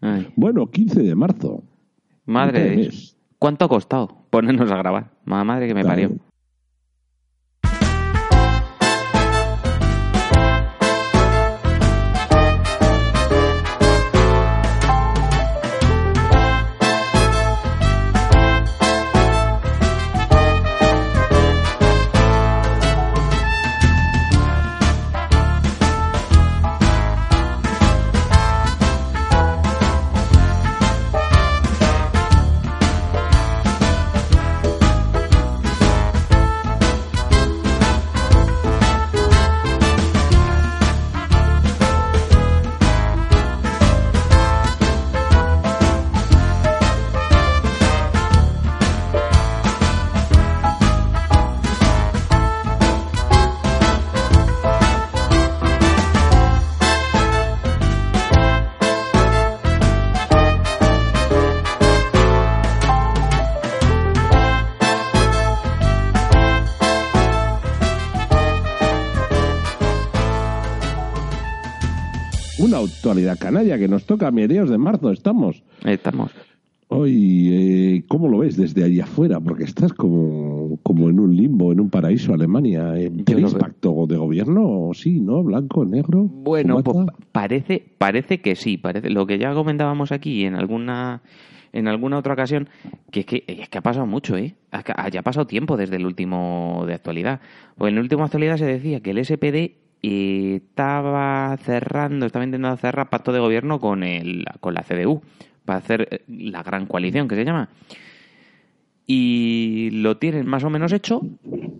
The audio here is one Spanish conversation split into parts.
Ay, Bueno, 15 de marzo. madre de Dios. ¿Cuánto ha costado ponernos a grabar? Ma- Madre que me Claro. parió. Actualidad canalla que nos toca a mediados de marzo, estamos. Estamos. Hoy, eh, ¿cómo lo ves desde ahí afuera? Porque estás como, como en un limbo, en un paraíso, Alemania. Eh, ¿Tenéis veo. pacto de gobierno? Sí, ¿no? Blanco, negro. Bueno, pues parece, parece que sí, parece lo que ya comentábamos aquí en alguna en alguna otra ocasión, que es que, es que ha pasado mucho, ¿eh? Ya ha pasado tiempo desde el último de actualidad. Pues en el último de actualidad se decía que el SPD eh, estaba cerrando, estaba intentando cerrar pacto de gobierno con, el, con la CDU para hacer eh, la gran coalición que se llama. Y lo tienen más o menos hecho.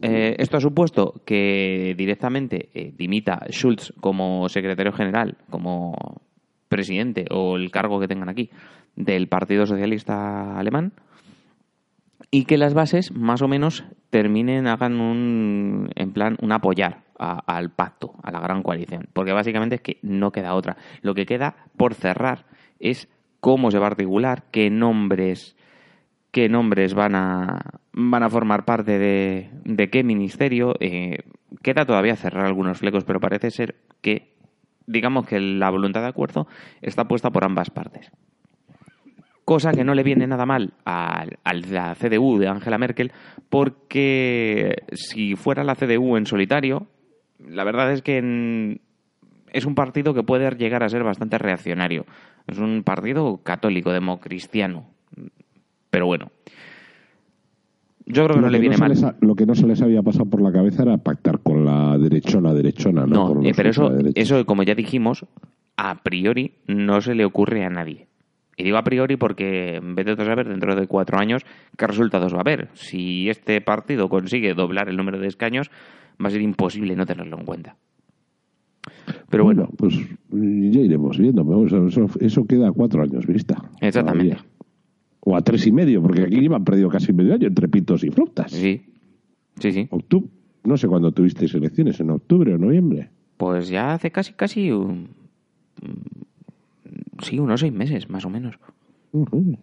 Eh, esto ha supuesto que directamente eh, dimita Schulz como secretario general, como presidente o el cargo que tengan aquí del Partido Socialista Alemán y que las bases más o menos terminen, hagan un, en plan, un apoyar a- al pacto, a la gran coalición. Porque básicamente es que no queda otra. Lo que queda por cerrar es cómo se va a articular, qué nombres, qué nombres van a, van a formar parte de, de qué ministerio. Eh, queda todavía cerrar algunos flecos, pero parece ser que, digamos que la voluntad de acuerdo está puesta por ambas partes cosa que no le viene nada mal a, a la CDU de Angela Merkel, porque si fuera la CDU en solitario, la verdad es que en- es un partido que puede llegar a ser bastante reaccionario. Es un partido católico, democristiano. Pero bueno. Yo creo que no le viene mal. les lo que no se les había pasado por la cabeza era pactar con la derechona, derechona, ¿no? No, eh, pero eso, eso, como ya dijimos, a priori no se le ocurre a nadie. Y digo a priori porque en vez de saber dentro de cuatro años qué resultados va a haber. Si este partido consigue doblar el número de escaños, va a ser imposible no tenerlo en cuenta. Pero bueno, pues ya iremos viendo. pero Eso, queda a cuatro años vista. Exactamente. todavía. O a tres y medio, porque aquí llevan perdido casi medio año entre pitos y frutas. sí, sí, sí. Octubre, no sé cuándo tuvisteis elecciones, en octubre o noviembre. Pues ya hace casi, casi, un- sí, unos seis meses, más o menos.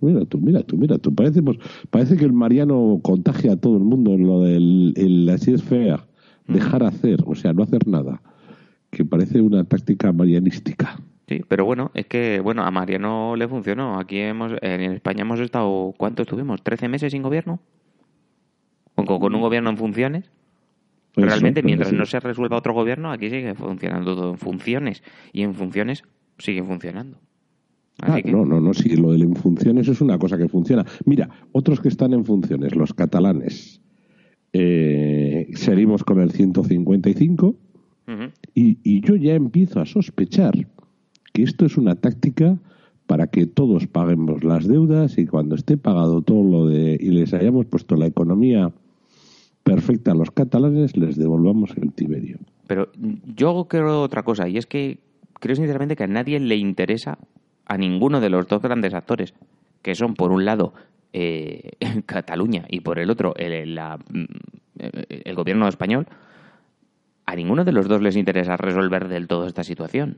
Mira tú, mira tú, mira tú. Parece, pues, parece que el Mariano contagia a todo el mundo en lo del el, así es fea. Dejar hacer, o sea, no hacer nada. Que parece una táctica marianística. Sí, pero bueno, es que bueno, a Mariano le funcionó. Aquí hemos, en España hemos estado, ¿cuánto estuvimos? ¿13 meses sin gobierno? Con, con un gobierno en funciones. Realmente, pues, mientras sí. no se resuelva otro gobierno, aquí sigue funcionando todo en funciones. Y en funciones sigue funcionando. Ah, que, No, no, no, sí, lo del en funciones es una cosa que funciona. Mira, otros que están en funciones, los catalanes. Eh, seguimos con el 155 ujú. y, y yo ya empiezo a sospechar que esto es una táctica para que todos paguemos las deudas y cuando esté pagado todo lo de y les hayamos puesto la economía perfecta a los catalanes les devolvamos el Tiberio. Pero yo creo otra cosa, y es que creo sinceramente que a nadie le interesa a ninguno de los dos grandes actores, que son por un lado eh, Cataluña y por el otro el, la- mm, el gobierno español, a ninguno de los dos les interesa resolver del todo esta situación.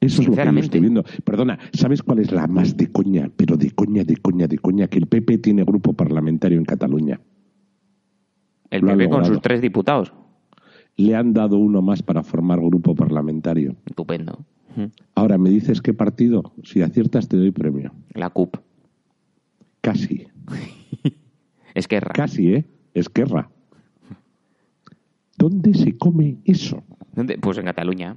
Eso es lo que yo estoy viendo. Perdona, ¿sabes cuál es la más de coña? Pero de coña, de coña, de coña, que el PP tiene grupo parlamentario en Cataluña. El Lo PP con sus tres diputados. Le han dado uno más para formar grupo parlamentario. Estupendo. Ahora, ¿me dices qué partido? Si aciertas te doy premio. La CUP. Casi. Es que Casi, ¿eh? Esquerra. ¿Dónde se come eso? ¿Dónde? Pues en Cataluña.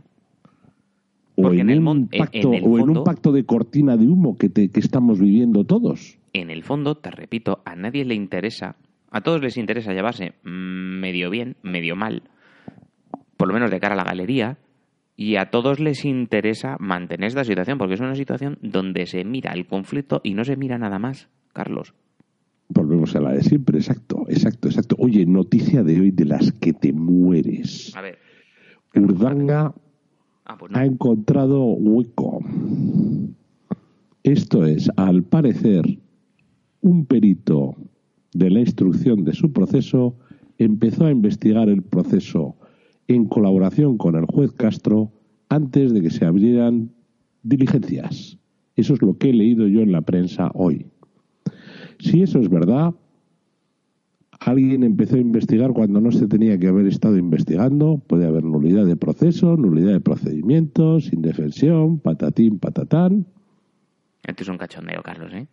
O, Porque en, en el un pacto, en el o en un pacto de cortina de humo que, te- que estamos viviendo todos. En el fondo, te repito, a nadie le interesa, a todos les interesa llevarse medio bien, medio mal, por lo menos de cara a la galería, y a todos les interesa mantener esta situación, porque es una situación donde se mira el conflicto y no se mira nada más, Carlos. Volvemos a la de siempre, exacto, exacto, exacto. Oye, noticia de hoy de las que te mueres. A ver. Urdanga Ah, pues no. ha encontrado hueco. Esto es, al parecer, un perito de la instrucción de su proceso empezó a investigar el proceso en colaboración con el juez Castro antes de que se abrieran diligencias. Eso es lo que he leído yo en la prensa hoy. Si eso es verdad, alguien empezó a investigar cuando no se tenía que haber estado investigando, puede haber nulidad de proceso, nulidad de procedimientos, indefensión, patatín, patatán. Esto es un cachondeo, Carlos, ¿eh?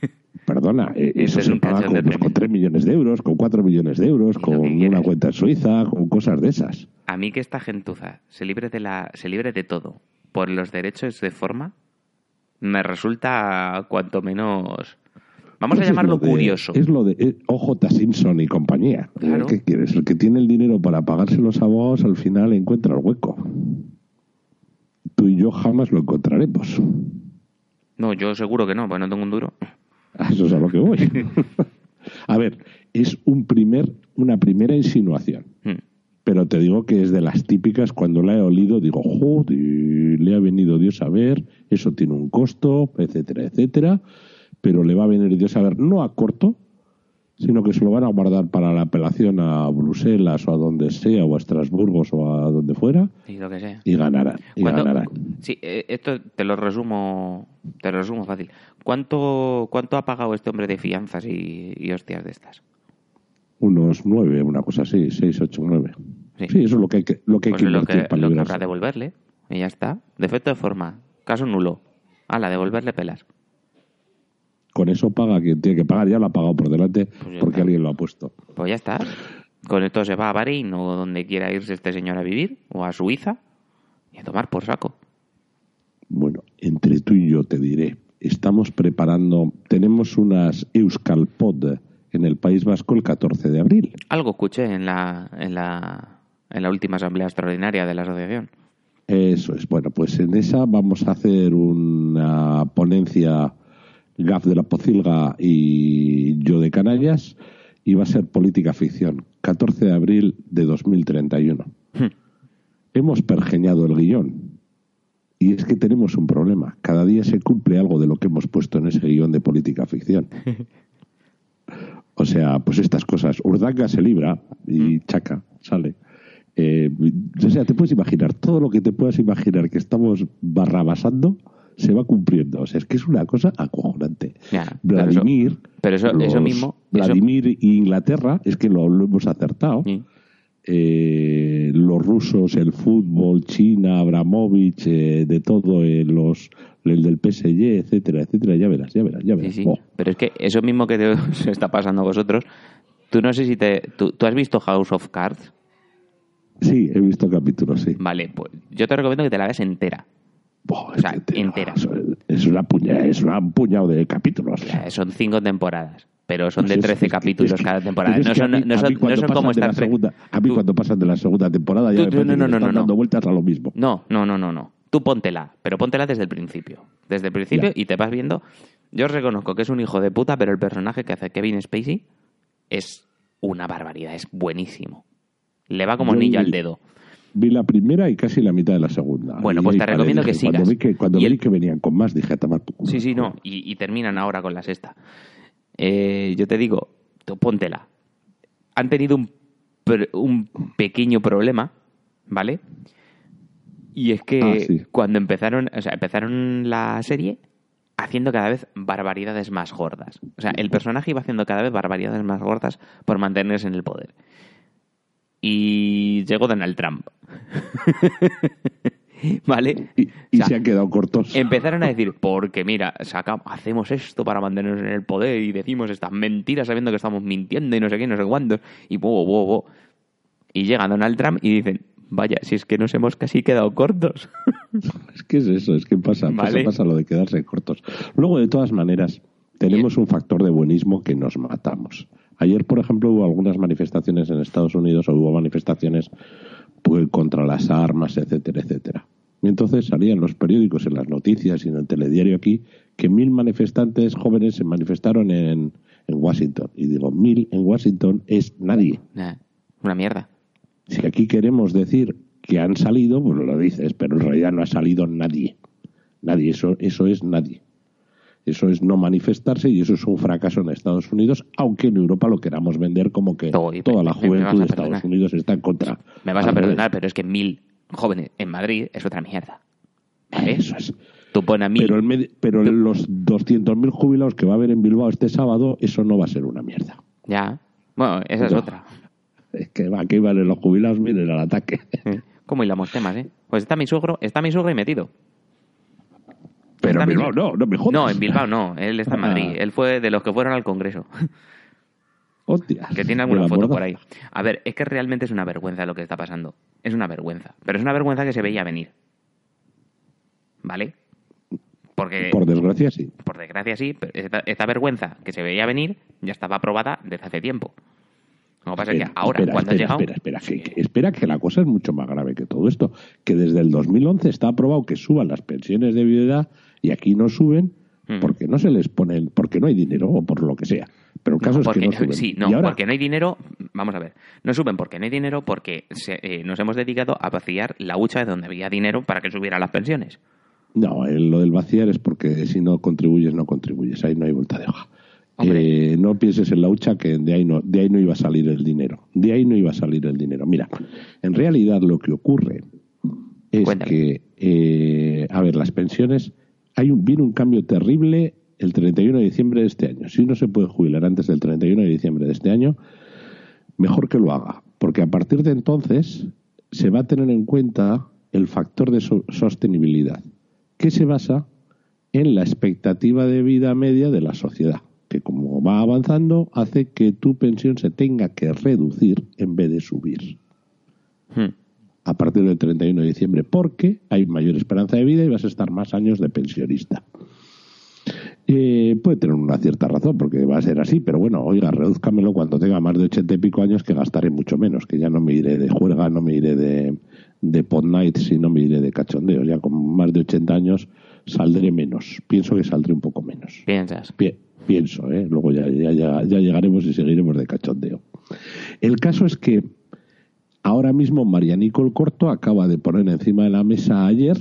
Perdona, eh, Ese eso es se paga con, pues, con tremendo. 3 millones de euros, con 4 millones de euros, con una cuenta en Suiza, con cosas de esas. A mí que esta gentuza se libre de la, se libre de todo por los derechos de forma, me resulta cuanto menos. Vamos Pues a llamarlo de- curioso. Es lo de eh, OJ Simpson y compañía. Claro. ¿Qué quieres? El que tiene el dinero para pagarse los abogados al final encuentra el hueco. Tú y yo jamás lo encontraremos. No, yo seguro que no, pues no tengo un duro. Eso es a lo que voy. a ver, es un primer, una primera insinuación. Mm. Pero te digo que es de las típicas, cuando la he olido, digo, joder, le ha venido Dios a ver, eso tiene un costo, etcétera, etcétera. Pero le va a venir Dios a ver, no a corto, sino que se lo van a guardar para la apelación a Bruselas o a donde sea, o a Estrasburgo o a donde fuera, Y lo que sea. y ganarán. Y ¿Cuánto- ganarán. Sí, eh, esto te lo resumo, te lo resumo fácil. ¿Cuánto, cuánto ha pagado este hombre de fianzas y, y hostias de estas? Unos nueve, una cosa así, seis, ocho, nueve. Sí. Sí, eso es lo que hay que, lo que, hay Pues que lo que, para lo que librarse. habrá devolverle. Y ya está. Defecto de forma. Caso nulo. la devolverle pelas. Con eso paga quien tiene que pagar, ya lo ha pagado por delante Pues porque está. alguien lo ha puesto. Pues ya está. Con esto se va a Bahrein o donde quiera irse este señor a vivir, o a Suiza, y a tomar por saco. Bueno, entre tú y yo te diré, estamos preparando, tenemos unas Euskalpod en el País Vasco el 14 de abril. Algo escuché en la, en la, en la última asamblea extraordinaria de la asociación. Eso es. Bueno, pues en esa vamos a hacer una ponencia Gaf de la Pocilga y yo de Canallas y va a ser política ficción. 14 de abril de 2031. Hmm. Hemos pergeñado el guion. Y es que tenemos un problema. Cada día se cumple algo de lo que hemos puesto en ese guion de política ficción. O sea, pues estas cosas. Urdanga se libra y Chaca sale. Eh, o sea, te puedes imaginar, todo lo que te puedas imaginar que estamos barrabasando se va cumpliendo. O sea, es que es una cosa acojonante. Ya, pero eso- Vladimir, pero eso- mismo- eso- Vladimir y Inglaterra, es que lo, lo hemos acertado. Sí. Eh, los rusos, el fútbol, China, Abramovich, eh, de todo, eh, los, el del PSG, etcétera, etcétera. Ya verás, ya verás, ya Sí, verás. sí. Oh. Pero es que eso mismo que te está pasando a vosotros, tú no sé si te... ¿Tú, tú has visto House of Cards? Sí, he visto capítulos, sí. Vale, pues yo te recomiendo que te la veas entera. O sea, entera. Es una puña, es una- un puñado de capítulos. Son cinco temporadas, pero son de es- 13 es que- capítulos cada temporada. No son, no son, no son como Star Trek. segunda- A mí Tú- cuando pasan de la segunda temporada ya Tú- me no, no, no, están dando no. vueltas a lo mismo. No, no, no, no, no. Tú póntela, pero póntela desde el principio. Desde el principio Ya. y te vas viendo. Yo reconozco que es un hijo de puta, pero el personaje que hace Kevin Spacey es una barbaridad, es buenísimo. Le va como anillo al dedo. Vi la primera y casi la mitad de la segunda. Bueno, Y pues te recomiendo que Cuando sigas. vi que, cuando el- vi que venían con más, dije, a tomar. Sí, sí, no. Y, y terminan ahora con la sexta. Eh, yo te digo, tú póntela. Han tenido un, un pequeño problema, ¿vale? Y es que Ah, sí. cuando empezaron, o sea, empezaron la serie haciendo cada vez barbaridades más gordas. O sea, el personaje iba haciendo cada vez barbaridades más gordas por mantenerse en el poder. Y llegó Donald Trump. ¿Vale? Y, y O sea, se han quedado cortos. Empezaron a decir, porque mira, saca- hacemos esto para mantenernos en el poder y decimos estas mentiras sabiendo que estamos mintiendo y no sé qué, no sé cuándo, y bo, bo, bo. Y llega Donald Trump y dicen, vaya, si es que nos hemos casi quedado cortos. Es que es eso, es que pasa, Vale. pasa lo de quedarse cortos. Luego, de todas maneras, tenemos un factor de buenismo que nos matamos. Ayer, por ejemplo, hubo algunas manifestaciones en Estados Unidos, o hubo manifestaciones pues, contra las armas, etcétera, etcétera. Y entonces salían los periódicos, en las noticias y en el telediario aquí, que mil manifestantes jóvenes se manifestaron en, en Washington. Y digo, mil en Washington es nadie. Nah, una mierda. Si aquí queremos decir que han salido, pues lo dices, pero en realidad no ha salido nadie. Nadie, eso, eso es nadie. Eso es no manifestarse y eso es un fracaso en Estados Unidos, aunque en Europa lo queramos vender como que y- toda la juventud de Estados. Unidos está en contra. Me vas a perdonar, pero es que mil jóvenes en Madrid es otra mierda. ¿Vale? Eso es. Tú pones a mil. Pero, el pero los 200.000 jubilados que va a haber en Bilbao este sábado, eso no va a ser una mierda. Ya. Bueno, esa es No. otra. Es que va, aquí valen los jubilados, miren al ataque. ¿Cómo hilamos temas, eh? Pues está mi suegro, está mi suegro ahí metido. Pero en Bilbao no, no me jodas. No, en Bilbao no, él está en Madrid. Ah. Él fue de los que fueron al Congreso. Hostia. Que tiene alguna foto por ahí. A ver, es que realmente es una vergüenza lo que está pasando. Es una vergüenza. Pero es una vergüenza que se veía venir. ¿Vale? Porque, Por desgracia, sí. por desgracia sí, pero esta, esta vergüenza que se veía venir ya estaba aprobada desde hace tiempo. Lo que pasa es que ahora, espera, cuando espera, ha llegado... Espera, espera, que- espera, que la cosa es mucho más grave que todo esto. Que desde el 2011 está aprobado que suban las pensiones de viudedad y aquí no suben Mm. porque no se les ponen, porque no hay dinero o por lo que sea. Pero el caso No, es que no suben. Sí, no, ahora, porque no hay dinero. Vamos a ver. No suben porque no hay dinero, porque se- eh, nos hemos dedicado a vaciar la hucha de donde había dinero para que subieran las pensiones. No, eh, lo del vaciar es porque si no contribuyes, no contribuyes. Ahí no hay vuelta de hoja. Eh, no pienses en la hucha que de ahí, no, de ahí no iba a salir el dinero. De ahí no iba a salir el dinero. Mira, en realidad lo que ocurre es Cuéntame. que, eh, a ver, las pensiones, hay un, un cambio terrible el 31 de diciembre de este año. Si uno se puede jubilar antes del 31 de diciembre de este año, mejor que lo haga, porque a partir de entonces se va a tener en cuenta el factor de so- sostenibilidad, que se basa en la expectativa de vida media de la sociedad, que como va avanzando hace que tu pensión se tenga que reducir en vez de subir Hmm. A partir del 31 de diciembre, porque hay mayor esperanza de vida y vas a estar más años de pensionista. Eh, puede tener una cierta razón, porque va a ser así, pero bueno, oiga, reduzcamelo cuando tenga más de ochenta y pico años, que gastaré mucho menos, que ya no me iré de juerga, no me iré de, de pod nights y no me iré de cachondeos. Ya con más de 80 años saldré menos. Pienso que saldré un poco menos. Piensas. Pi- pienso, ¿eh? luego ya, ya, ya, ya llegaremos y seguiremos de cachondeo. El caso es que ahora mismo María Nicole Corto acaba de poner encima de la mesa ayer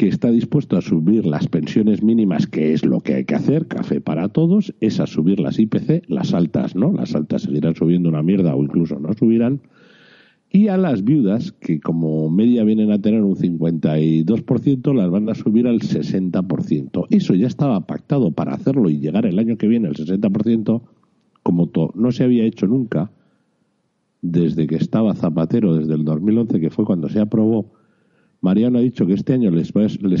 que está dispuesto a subir las pensiones mínimas, que es lo que hay que hacer, café para todos, es a subir las IPC, las altas, ¿no? Las altas seguirán subiendo una mierda o incluso no subirán. Y a las viudas, que como media vienen a tener un 52%, las van a subir al 60%. Eso ya estaba pactado para hacerlo y llegar el año que viene al 60%, como no se había hecho nunca, desde que estaba Zapatero, desde el 2011, que fue cuando se aprobó, Mariano ha dicho que este año les,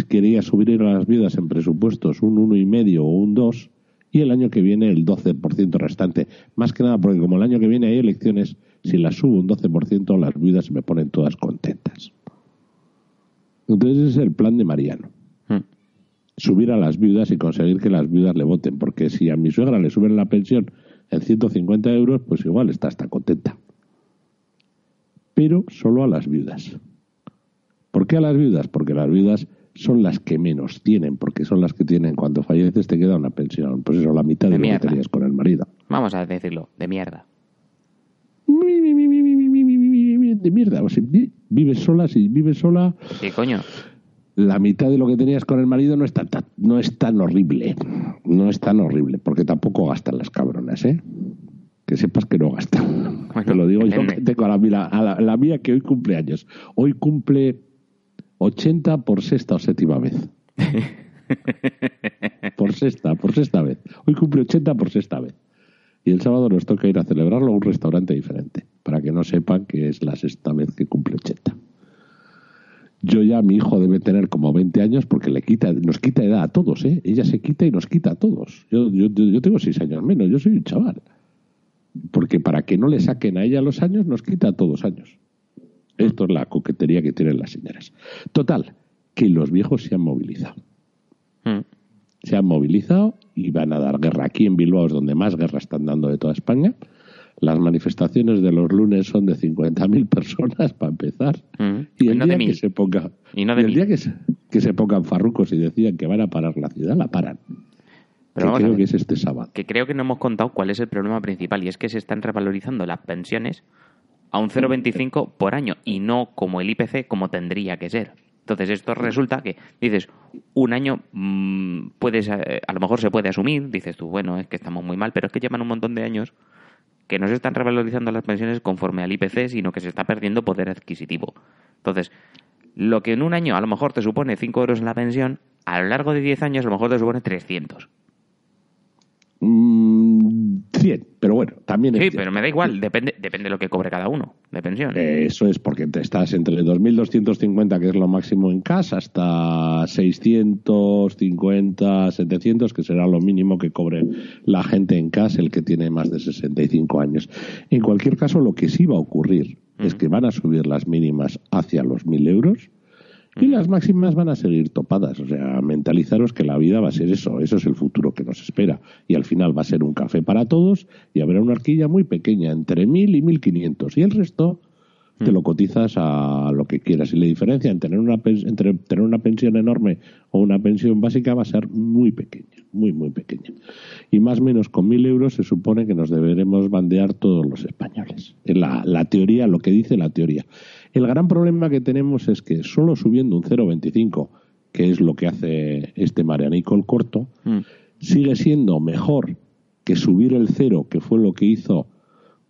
quería subir a las viudas en presupuestos un 1,5 o un 2 y el año que viene el 12% restante. Más que nada porque como el año que viene hay elecciones, si las subo un 12% las viudas se me ponen todas contentas. Entonces ese es el plan de Mariano. Hmm. Subir a las viudas y conseguir que las viudas le voten. Porque si a mi suegra le suben la pensión en 150 euros, pues igual está hasta contenta. Pero solo a las viudas. ¿Por qué a las viudas? Porque las viudas son las que menos tienen, porque son las que tienen, cuando falleces te queda una pensión, pues eso, la mitad de, De lo que tenías con el marido. Vamos a decirlo, de mierda. de mierda. O sea, vi- vives sola, si vives sola, Sí, coño. la mitad de lo que tenías con el marido no es tan, tan- no es tan horrible. No es tan horrible, porque tampoco gastan las cabronas, ¿eh? Que sepas que no. Bueno, Te lo digo yo que tengo a la, a la, la mía que hoy cumple años. Hoy cumple 80 por sexta o séptima vez. por sexta, por sexta vez. Hoy cumple 80 por sexta vez. Y el sábado nos toca ir a celebrarlo a un restaurante diferente, para que no sepan que es la sexta vez que cumple 80. Yo ya, mi hijo debe tener como 20 años porque le quita, nos quita edad a todos, ¿eh? Ella se quita y nos quita a todos. Yo, yo, yo tengo 6 años menos, yo soy un chaval. Porque para que no le saquen a ella los años, nos quita todos años. Esto es la coquetería que tienen las señoras. Total, que los viejos se han movilizado Mm. se han movilizado y van a dar guerra. Aquí en Bilbao es donde más guerra están dando de toda España. Las manifestaciones de los lunes son de 50.000 personas para empezar. Mm. Y Y el no día que se ponga Y no de el día que se, que se pongan farrucos y decían que van a parar la ciudad, la paran. Pero Que vamos creo ver. que es este sábado. que creo que no hemos contado cuál es el problema principal y es que se están revalorizando las pensiones a un 0,25 por año y no como el IPC como tendría que ser. Entonces esto resulta que dices un año mm, puedes eh, a lo mejor se puede asumir, dices tú bueno es que estamos muy mal, pero es que llevan un montón de años que no se están revalorizando las pensiones conforme al IPC, sino que se está perdiendo poder adquisitivo. Entonces, lo que en un año a lo mejor te supone 5 euros en la pensión, a lo largo de 10 años a lo mejor te supone 300. Mm, 100, pero bueno, también Sí, pero me da igual, depende, depende de lo que cobre cada uno de pensión. Eh, Eso es porque te estás entre 2.250, que es lo máximo en casa, hasta 650, 700, que será lo mínimo que cobre la gente en casa, el que tiene más de 65 años. En cualquier caso, lo que sí va a ocurrir es que van a subir las mínimas hacia los 1.000 euros y las máximas van a seguir topadas. O sea, mentalizaros que la vida va a ser eso, eso es el futuro que nos espera. Y al final va a ser un café para todos y habrá una horquilla muy pequeña, entre 1.000 y 1.500. Y el resto te lo cotizas a lo que quieras. Y la diferencia en tener una entre tener una pensión enorme o una pensión básica va a ser muy pequeña, muy, muy pequeña. Y más o menos con 1.000 euros se supone que nos deberemos bandear todos los españoles. La, la teoría, lo que dice la teoría. El gran problema que tenemos es que solo subiendo un 0,25, que es lo que hace este Marianico el corto, Mm. sigue siendo mejor que subir el cero, que fue lo que hizo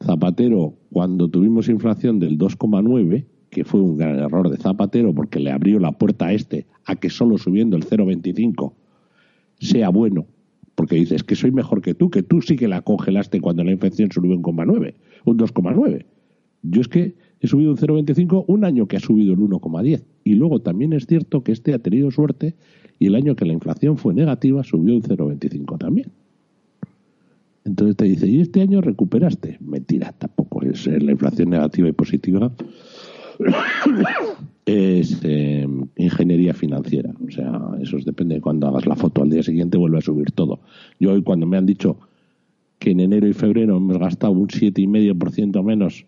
Zapatero cuando tuvimos inflación del 2,9, que fue un gran error de Zapatero porque le abrió la puerta a este a que solo subiendo el 0,25 sea bueno, porque dices que soy mejor que tú, que tú sí que la congelaste cuando la inflación subió un 1,9, un 2,9. Yo es que he subido un 0,25 un año que ha subido el 1,10. Y luego también es cierto que este ha tenido suerte y el año que la inflación fue negativa subió un 0,25 también. Entonces te dice, ¿y este año recuperaste? Mentira, tampoco es eh, la inflación negativa y positiva. es eh, ingeniería financiera. O sea, eso es- depende de cuando hagas la foto. Al día siguiente vuelve a subir todo. Yo hoy cuando me han dicho que en enero y febrero hemos gastado un 7,5% menos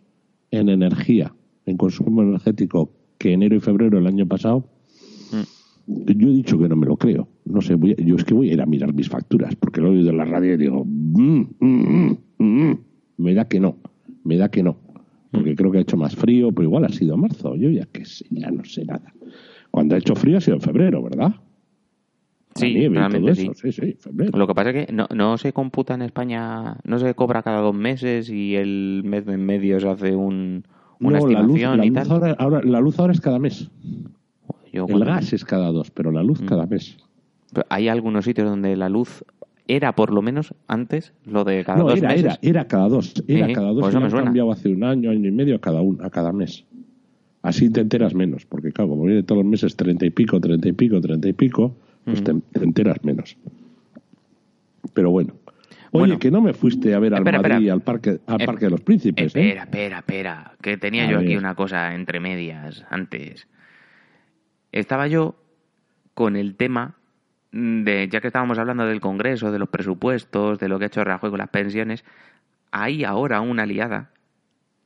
en energía, en consumo energético, que enero y febrero el año pasado, yo he dicho que no me lo creo. No sé, voy a- yo es que voy a ir a mirar mis facturas, porque lo he oído en la radio y digo, "Mm, mm, mm, mm". me da que no, me da que no. Porque creo que ha hecho más frío, pero igual ha sido marzo. Yo ya que sé, ya no sé nada. Cuando ha hecho frío ha sido en febrero, ¿verdad? Sí, nieve y realmente todo sí. eso, sí, sí, febrero. Lo que pasa es que no, no se computa en España, no se cobra cada dos meses y el mes de en medio se hace un, una No, la luz, la y luz tal. ahora, ahora- la luz ahora es cada mes. Yo El gas es cada dos, pero la luz cada mes. Hay algunos sitios donde la luz era por lo menos antes lo de cada No, dos era, meses. era, era cada dos. Era cada dos. pues eso me suena. cambiado hace un año, año y medio a cada, un, a cada mes. Así te enteras menos, porque claro, como viene todos los meses treinta y pico, treinta y pico, treinta y pico, pues te, te enteras menos. Pero bueno. Oye, Bueno. que no me fuiste a ver al Espera, Madrid espera. al parque, al Eh, parque de los príncipes, ¿eh? Espera, espera, espera, que tenía A yo aquí una cosa entre medias antes. Estaba yo con el tema de, ya que estábamos hablando del Congreso, de los presupuestos, de lo que ha hecho Rajoy con las pensiones, hay ahora una liada.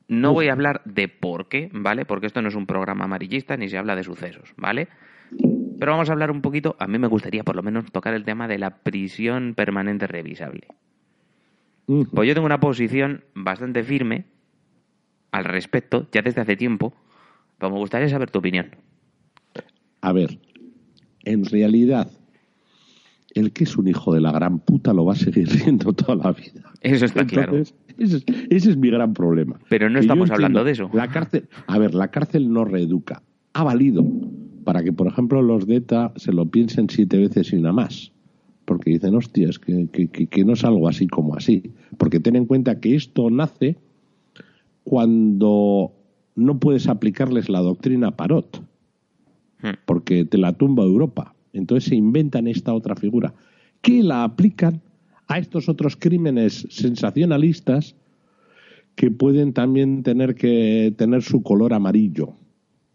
No Uf. voy a hablar de por qué, ¿vale? Porque esto no es un programa amarillista ni se habla de sucesos, ¿vale? Pero vamos a hablar un poquito, a mí me gustaría por lo menos tocar el tema de la prisión permanente revisable. Pues yo tengo una posición bastante firme al respecto ya desde hace tiempo. Pero me gustaría saber tu opinión. A ver, en realidad, el que es un hijo de la gran puta lo va a seguir siendo toda la vida. Eso está claro. Ese es, ese es mi gran problema. Pero no estamos hablando de eso. La cárcel, a ver, la cárcel no reeduca. Ha valido para que, por ejemplo, los de ETA se lo piensen siete veces y una más. Porque dicen, hostias, que, que, que, que no es algo así como así. Porque ten en cuenta que esto nace cuando no puedes aplicarles la doctrina Parot Hmm. porque te la tumba Europa. Entonces se inventan esta otra figura que la aplican a estos otros crímenes sensacionalistas que pueden también tener que tener su color amarillo,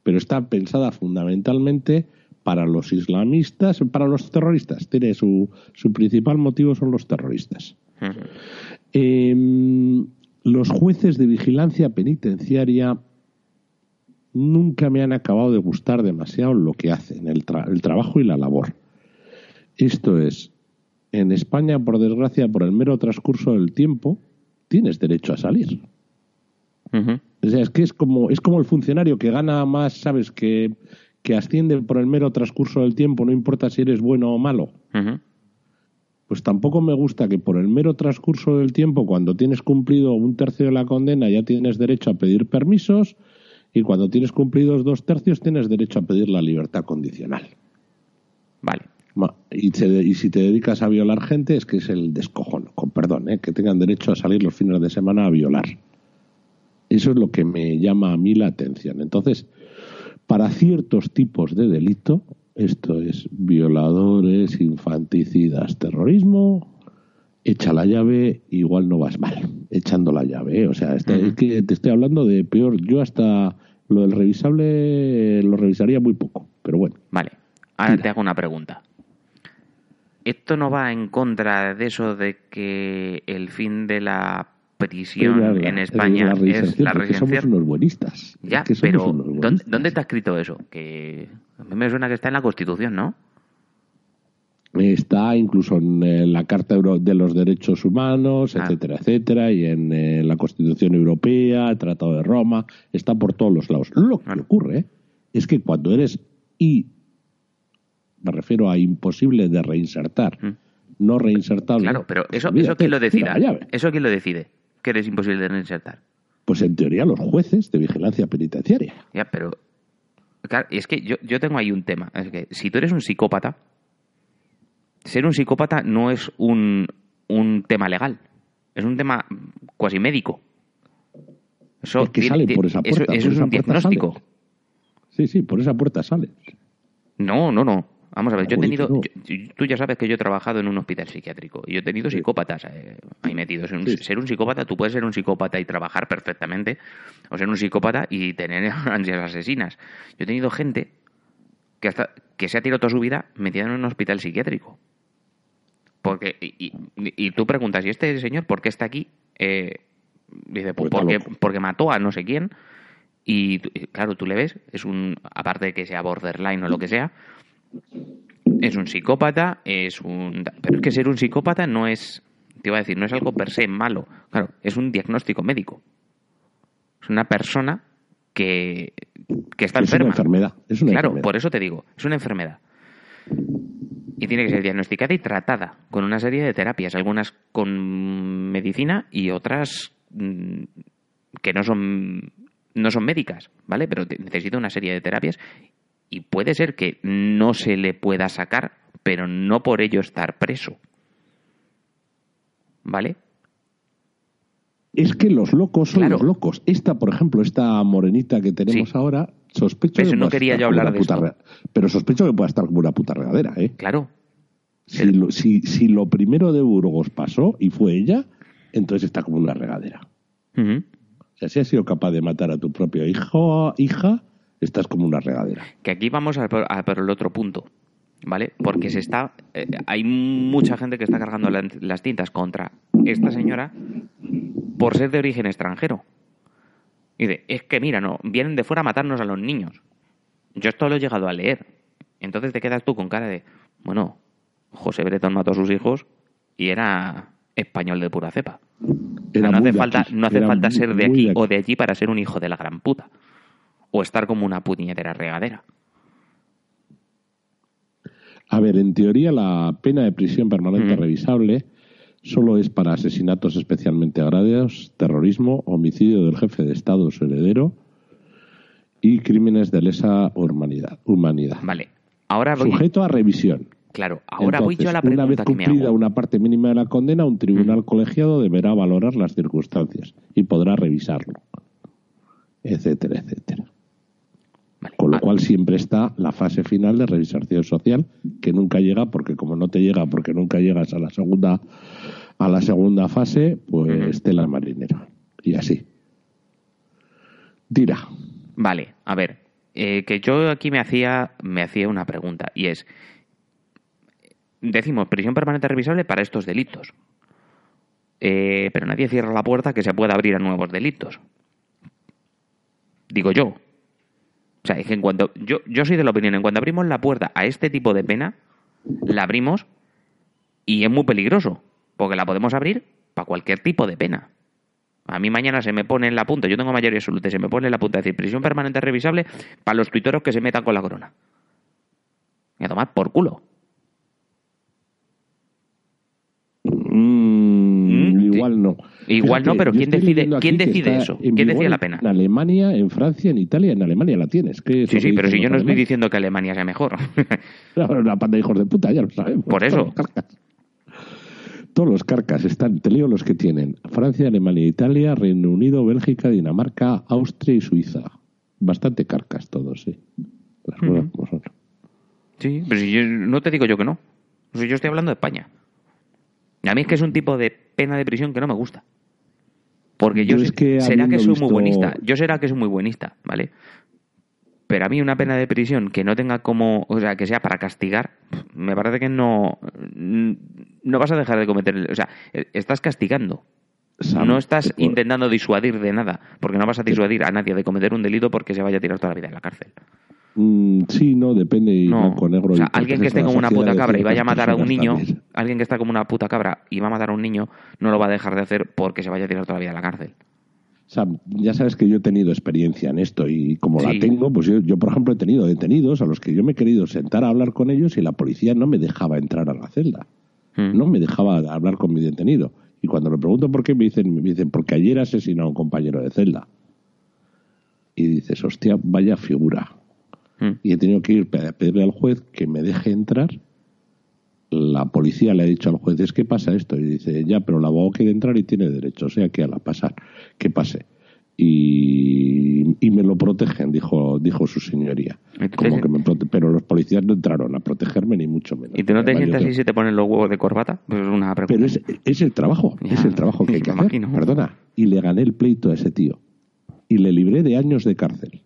pero está pensada fundamentalmente para los islamistas, para los terroristas. Tiene su, su principal motivo son los terroristas. Eh, los jueces de vigilancia penitenciaria nunca me han acabado de gustar demasiado lo que hacen, el, tra- el trabajo y la labor. Esto es, en España, por desgracia, por el mero transcurso del tiempo, tienes derecho a salir. O sea, es que es como, es como el funcionario que gana más, ¿sabes? Que, que asciende por el mero transcurso del tiempo, no importa si eres bueno o malo. Pues tampoco me gusta que por el mero transcurso del tiempo, cuando tienes cumplido un tercio de la condena, ya tienes derecho a pedir permisos y cuando tienes cumplidos dos tercios, tienes derecho a pedir la libertad condicional. Vale. Y, y si te dedicas a violar gente, es que es el descojón, con perdón, ¿eh? que tengan derecho a salir los fines de semana a violar. Eso es lo que me llama a mí la atención. Entonces, para ciertos tipos de delito, esto es violadores, infanticidas, terrorismo, echa la llave, igual no vas mal, echando la llave. ¿eh? O sea, Ujú. es que te estoy hablando de peor. Yo hasta lo del revisable lo revisaría muy poco, pero bueno. Vale. Ahora te hago una pregunta. ¿Esto no va en contra de eso de que el fin de la prisión la- en la España es reinserción, la porque somos residencia? unos buenistas. Ya, Es que pero unos ¿dónde, buenistas. dónde está escrito eso? Que a mí me suena que está en la Constitución, ¿no? Está incluso en eh, la Carta de los Derechos Humanos, Ah. etcétera, etcétera, y en eh, la Constitución Europea, el Tratado de Roma, está por todos los lados. Lo que ocurre es que cuando eres y me refiero a imposible de reinsertar, Mm. no reinsertable. Claro, pero eso, olvídate, eso quién lo decida. ¿Eso quién lo decide? Que eres imposible de reinsertar. Pues en teoría los jueces de vigilancia penitenciaria. Ya, pero. Claro, y es que yo, yo tengo ahí un tema. Es que si tú eres un psicópata, ser un psicópata no es un, un tema legal. Es un tema cuasi médico. Eso Es que tiene- sale por esa puerta, Eso, por es esa un diagnóstico. sale. Sí, sí, por esa puerta sale. No, no, no. Vamos a ver, yo he tenido. no. yo- tú ya sabes que yo he trabajado en un hospital psiquiátrico y yo he tenido psicópatas eh, ahí metidos. En un- Sí. Ser un psicópata, tú puedes ser un psicópata y trabajar perfectamente, o ser un psicópata y tener ansias asesinas. Yo he tenido gente que, hasta, que se ha tirado toda su vida metida en un hospital psiquiátrico. Porque, y, y- y tú preguntas, ¿y este señor por qué está aquí? Eh, dice, pues Pues porque, porque mató a no sé quién. Y y claro, tú le ves, es un, aparte de que sea borderline o lo que sea, es un psicópata, es un... Pero es que ser un psicópata no es, te iba a decir, no es algo per se malo. Claro, es un diagnóstico médico. Es una persona que, que está Es una enferma. enfermedad. Es una claro, enfermedad. por eso te digo, es una enfermedad. Y tiene que ser diagnosticada y tratada con una serie de terapias, algunas con medicina y otras mm, que no son no son médicas, ¿vale? Pero necesita una serie de terapias y puede ser que no se le pueda sacar, pero no por ello estar preso. ¿Vale? Es que los locos son Claro. los locos. Esta, por ejemplo, esta morenita que tenemos Sí. ahora, sospecho Pero que no quería yo hablar de puta esto. re- Pero sospecho que pueda estar como una puta regadera, ¿eh? Claro. Si lo, si, si lo primero de Burgos pasó y fue ella, entonces está como una regadera. O sea, si has sido capaz de matar a tu propio hijo hija, estás como una regadera. Que aquí vamos a a por el otro punto, ¿vale? Porque se está, eh, hay mucha gente que está cargando la- las tintas contra esta señora por ser de origen extranjero. Y dice, es que mira, no, vienen de fuera a matarnos a los niños. Yo esto lo he llegado a leer. Entonces te quedas tú con cara de, bueno, José Bretón mató a sus hijos y era español de pura cepa. O Era sea, no hace falta, aquí, no hace era falta muy- ser de aquí o de allí para ser un hijo de la gran puta. O estar como una puñetera regadera. A ver, en teoría la pena de prisión permanente Mm. revisable solo es para asesinatos especialmente graves, terrorismo, homicidio del jefe de Estado o su heredero y crímenes de lesa humanidad. humanidad. Vale. Ahora voy, Sujeto a revisión. claro, ahora voy yo a la Entonces, una vez pregunta que me cumplida hago. una parte mínima de la condena, un tribunal colegiado deberá valorar las circunstancias y podrá revisarlo, etcétera, etcétera. Con lo cual siempre está la fase final de revisación social, que nunca llega, porque como no te llega, porque nunca llegas a la segunda, a la segunda fase, pues tela marinera. Y así. Tira. Vale, a ver, eh, que yo aquí me hacía, me hacía una pregunta y es, decimos prisión permanente revisable para estos delitos, Eh, pero nadie cierra la puerta que se pueda abrir a nuevos delitos. Digo yo. O sea, es que en cuanto, yo, yo soy de la opinión, en cuanto abrimos la puerta a este tipo de pena, la abrimos y es muy peligroso, porque la podemos abrir para cualquier tipo de pena. A mí mañana se me pone en la punta, yo tengo mayoría absoluta, se me pone en la punta, es decir, prisión permanente revisable para los tuiteros que se metan con la corona. Y a tomar por culo. Mm, Mm, igual no. Igual no, pero ¿quién decide- quién que decide eso? ¿Quién decide la pena? En Alemania, en Francia, en Italia, en Alemania la tienes. ¿Qué es Sí, que sí, pero si yo no estoy diciendo que Alemania sea mejor. Una panda de hijos de puta, ya lo sabemos. Por eso. Todos los carcas. Están, te leo los que tienen. Francia, Alemania, Italia, Reino Unido, Bélgica, Dinamarca, Austria y Suiza. Bastante carcas todos, sí. Las cosas como son. sí, pero si yo, no te digo yo que no. O sea, yo estoy hablando de España. A mí es que es un tipo de pena de prisión que no me gusta. Porque yo, Yo sé- es que será que soy visto- muy buenista. Yo será que soy muy buenista, ¿vale? Pero a mí una pena de prisión que no tenga como, o sea, que sea para castigar, me parece que no, no vas a dejar de cometer, o sea, estás castigando. Sam, no estás intentando disuadir de nada, porque no vas a disuadir a nadie de cometer un delito porque se vaya a tirar toda la vida en la cárcel. Mm, sí, no, depende. y No, blanco, negro, o sea, y porque alguien que es esté como una puta cabra y vaya a matar a un niño, también. alguien que está como una puta cabra y va a matar a un niño, no lo va a dejar de hacer porque se vaya a tirar toda la vida en la cárcel. Sam, ya sabes que yo he tenido experiencia en esto y como Sí. la tengo, pues yo, yo, por ejemplo, he tenido detenidos a los que yo me he querido sentar a hablar con ellos y la policía no me dejaba entrar a la celda. Mm. No me dejaba hablar con mi detenido. Y cuando le pregunto por qué, me dicen, me dicen porque ayer asesinó a un compañero de celda. Y dices, hostia, vaya figura. Mm. Y he tenido que ir a pedirle al juez que me deje entrar. La policía le ha dicho al juez, es que pasa esto. Y dice, ya, pero el abogado quiere entrar y tiene derecho, o sea que a la pasar, que pase. Y, y me lo protegen, dijo, dijo su señoría. Entonces- Como que me prote- pero los policías no entraron a protegerme ni mucho menos. ¿Y tú no te Además, yo sientes creo- así si te ponen los huevos de corbata? Pues es una pregunta. pero es, es el trabajo, Ya, es el trabajo que hay que me hacer. imagino. Perdona. Y le gané el pleito a ese tío. Y le libré de años de cárcel.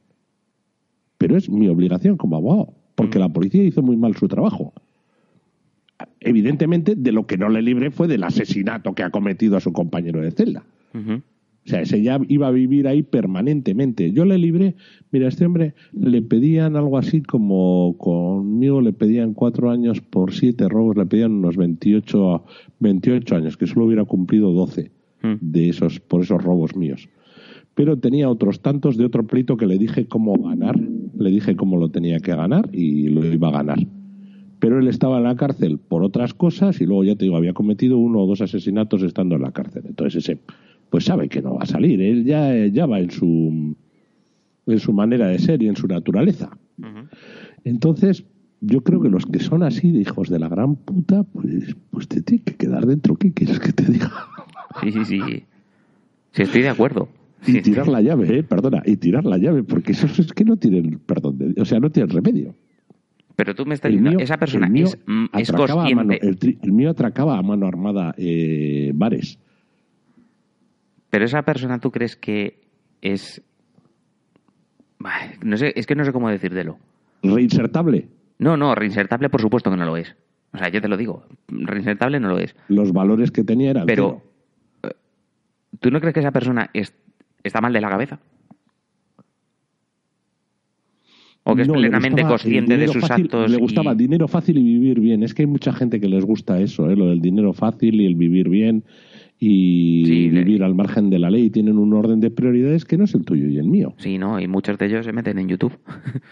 Pero es mi obligación como abogado, porque Mm. la policía hizo muy mal su trabajo. Evidentemente, de lo que no le libré fue del asesinato que ha cometido a su compañero de celda. O sea, ese ya iba a vivir ahí permanentemente. Yo le libré, mira, a este hombre le pedían algo así como conmigo le pedían cuatro años por siete robos, le pedían unos 28, 28 años, que solo hubiera cumplido 12 Mm. de esos, por esos robos míos. Pero tenía otros tantos de otro pleito que le dije cómo ganar, le dije cómo lo tenía que ganar y lo iba a ganar. Pero él estaba en la cárcel por otras cosas y luego, ya te digo, había cometido uno o dos asesinatos estando en la cárcel. Entonces ese, pues sabe que no va a salir. Él ya, ya va en su, en su manera de ser y en su naturaleza. Entonces, yo creo que los que son así de hijos de la gran puta, pues, pues te tiene que quedar dentro. ¿Qué quieres que te diga? Sí, sí, sí. Sí, estoy de acuerdo. Y tirar la llave, ¿eh? Perdona, y tirar la llave, porque esos es que no tienen perdón, de- o sea, no tienen remedio. Pero tú me estás El diciendo, mío- esa persona mío es, es mano- consciente. el, tri- el mío atracaba a mano armada eh, bares. Pero esa persona tú crees que es... No sé, es que no sé cómo decírtelo. Reinsertable. No, no, reinsertable por supuesto que no lo es. O sea, yo te lo digo, reinsertable no lo es. Los valores que tenía eran Pero, cero. eh, ¿tú no crees que esa persona es- está mal de la cabeza? O que es No, plenamente gustaba consciente de sus fácil, actos. Le gustaba y- dinero fácil y vivir bien. Es que hay mucha gente que les gusta eso, ¿eh? lo del dinero fácil y el vivir bien y Sí, le- vivir al margen de la ley. Tienen un orden de prioridades que no es el tuyo y el mío. Sí, ¿no? Y muchos de ellos se meten en YouTube.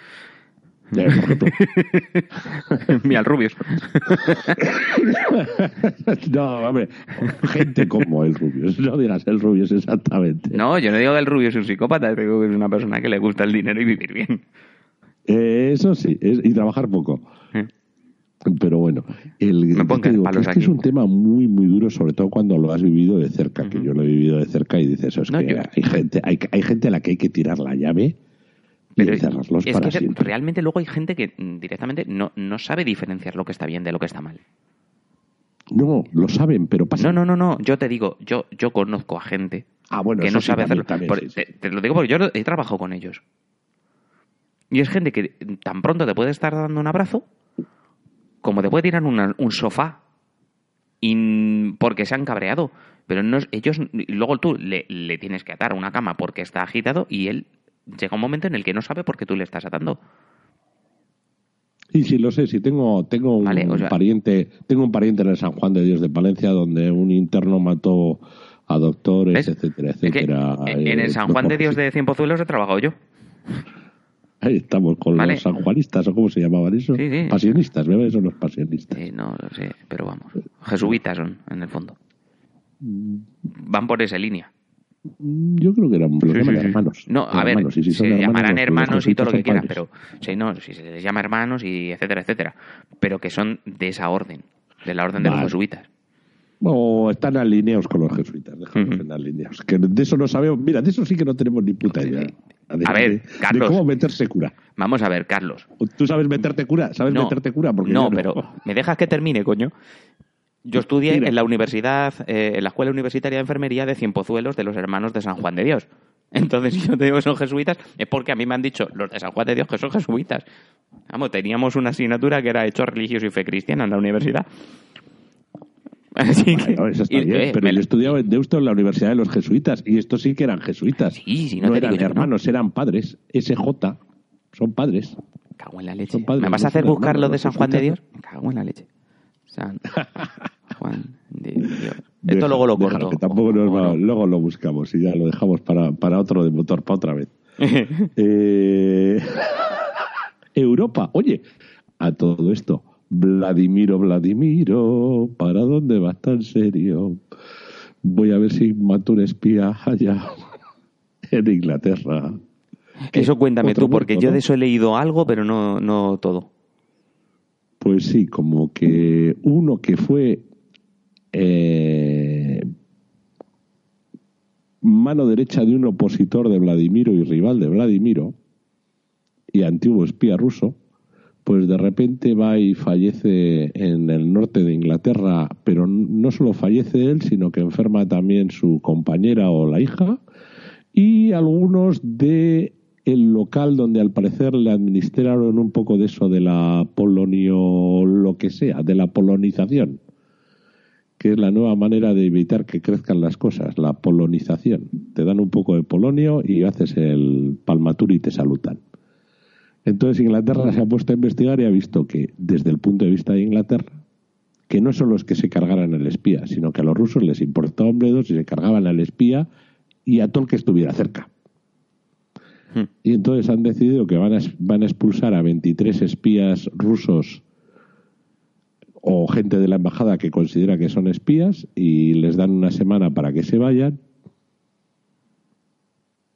Mira, Rubius. no, hombre, gente como el Rubius. No digas el Rubius exactamente. No, yo no digo que el Rubius es un psicópata, digo que es una persona que le gusta el dinero y vivir bien. Eh, eso sí, es- y trabajar poco. Eh. Pero bueno, el, te digo palos es, que es un tema muy, muy duro, sobre todo cuando lo has vivido de cerca, que yo lo he vivido de cerca y dices, eso es No, que yo- hay, gente, hay, hay gente a la que hay que tirar la llave y Pero encerrarlos es para que siempre. realmente luego hay gente que mm, directamente no, no sabe diferenciar lo que está bien de lo que está mal. No, lo saben, pero pasa. No, no, no, no. Yo te digo, yo, yo conozco a gente Ah, bueno, que no sabe hacerlo. también, Por- sí, sí. Te, te lo digo porque yo he trabajado con ellos. Y es gente que tan pronto te puede estar dando un abrazo como te puede tirar una- un sofá y, porque se han cabreado. Pero no, ellos, y luego tú le, le tienes que atar a una cama porque está agitado y él llega un momento en el que no sabe por qué tú le estás atando. Y sí, lo sé, sí, tengo, tengo un Vale, o sea- pariente, tengo un pariente en el San Juan de Dios de Palencia donde un interno mató a doctores, ¿Ves? etcétera, Es que etcétera. en Eh, el San Juan de Dios sí. de Cien Pozuelos he trabajado yo. Ahí estamos con Vale. los sanjuanistas, o cómo se llamaban eso. Sí, sí. Pasionistas, ¿verdad? Son los pasionistas. Eh, no lo sé, pero vamos. Jesuitas son, en el fondo. Van por esa línea. Mm, Yo creo que eran, Sí, sí, hermanos. No, a ver, Hermanos, y si son se hermanos, llamarán hermanos y todo lo que quieran, pero sí, no, si se les llama hermanos y etcétera, etcétera, pero que son de esa orden, de la orden de los jesuitas. O están alineados con los jesuitas, dejamos Ujú. en alineados. Que de eso no sabemos, mira, de eso sí que no tenemos ni puta idea. De, A ver, Carlos. De cómo meterse cura. Vamos a ver, Carlos. ¿Tú sabes meterte cura? ¿Sabes No, meterte cura? Porque no, pero ¿me dejas que termine, coño? Yo estudié en la universidad, eh, en la Escuela Universitaria de Enfermería de Cienpozuelos de los Hermanos de San Juan de Dios. Entonces, si yo te digo que son jesuitas, es porque a mí me han dicho los de San Juan de Dios que son jesuitas. Vamos, teníamos una asignatura que era Hechos Religiosos y Fe Cristiana en la universidad. Así que, Bueno, eso está bien, eh, pero me yo estudiado en Deusto en la Universidad de los Jesuitas y estos sí que eran jesuitas. Sí, no te eran no. hermanos, eran padres. SJ, son padres. Cago en la leche. ¿Me vas a hacer buscar lo de San Juan de Dios? Me cago en la leche. San Juan de Dios. Esto luego lo déjalo, corto. que tampoco nos ¿o va- no? luego lo buscamos y ya lo dejamos para, para otro de motor, para otra vez. Eh, Europa, oye, a todo esto, Vladimiro, Vladimiro, ¿para dónde vas tan serio? Voy a ver si mato un espía allá en Inglaterra. Eso cuéntame tú, porque muerto, yo de eso he leído algo, pero no, no todo. Pues sí, como que uno que fue eh, mano derecha de un opositor de Vladimiro y rival de Vladimiro y antiguo espía ruso, pues de repente va y fallece en el norte de Inglaterra, pero no solo fallece él, sino que enferma también su compañera o la hija y algunos de el local donde al parecer le administraron un poco de eso de la polonio lo que sea, de la polonización, que es la nueva manera de evitar que crezcan las cosas, la polonización. Te dan un poco de polonio y haces el palmatur y te saludan. Entonces Inglaterra se ha puesto a investigar y ha visto que desde el punto de vista de Inglaterra, que no son los que se cargaran el espía, sino que a los rusos les importaba un bledo si se cargaban al espía y a todo el que estuviera cerca. Hmm. Y entonces han decidido que van a, van a expulsar a 23 espías rusos o gente de la embajada que considera que son espías y les dan una semana para que se vayan.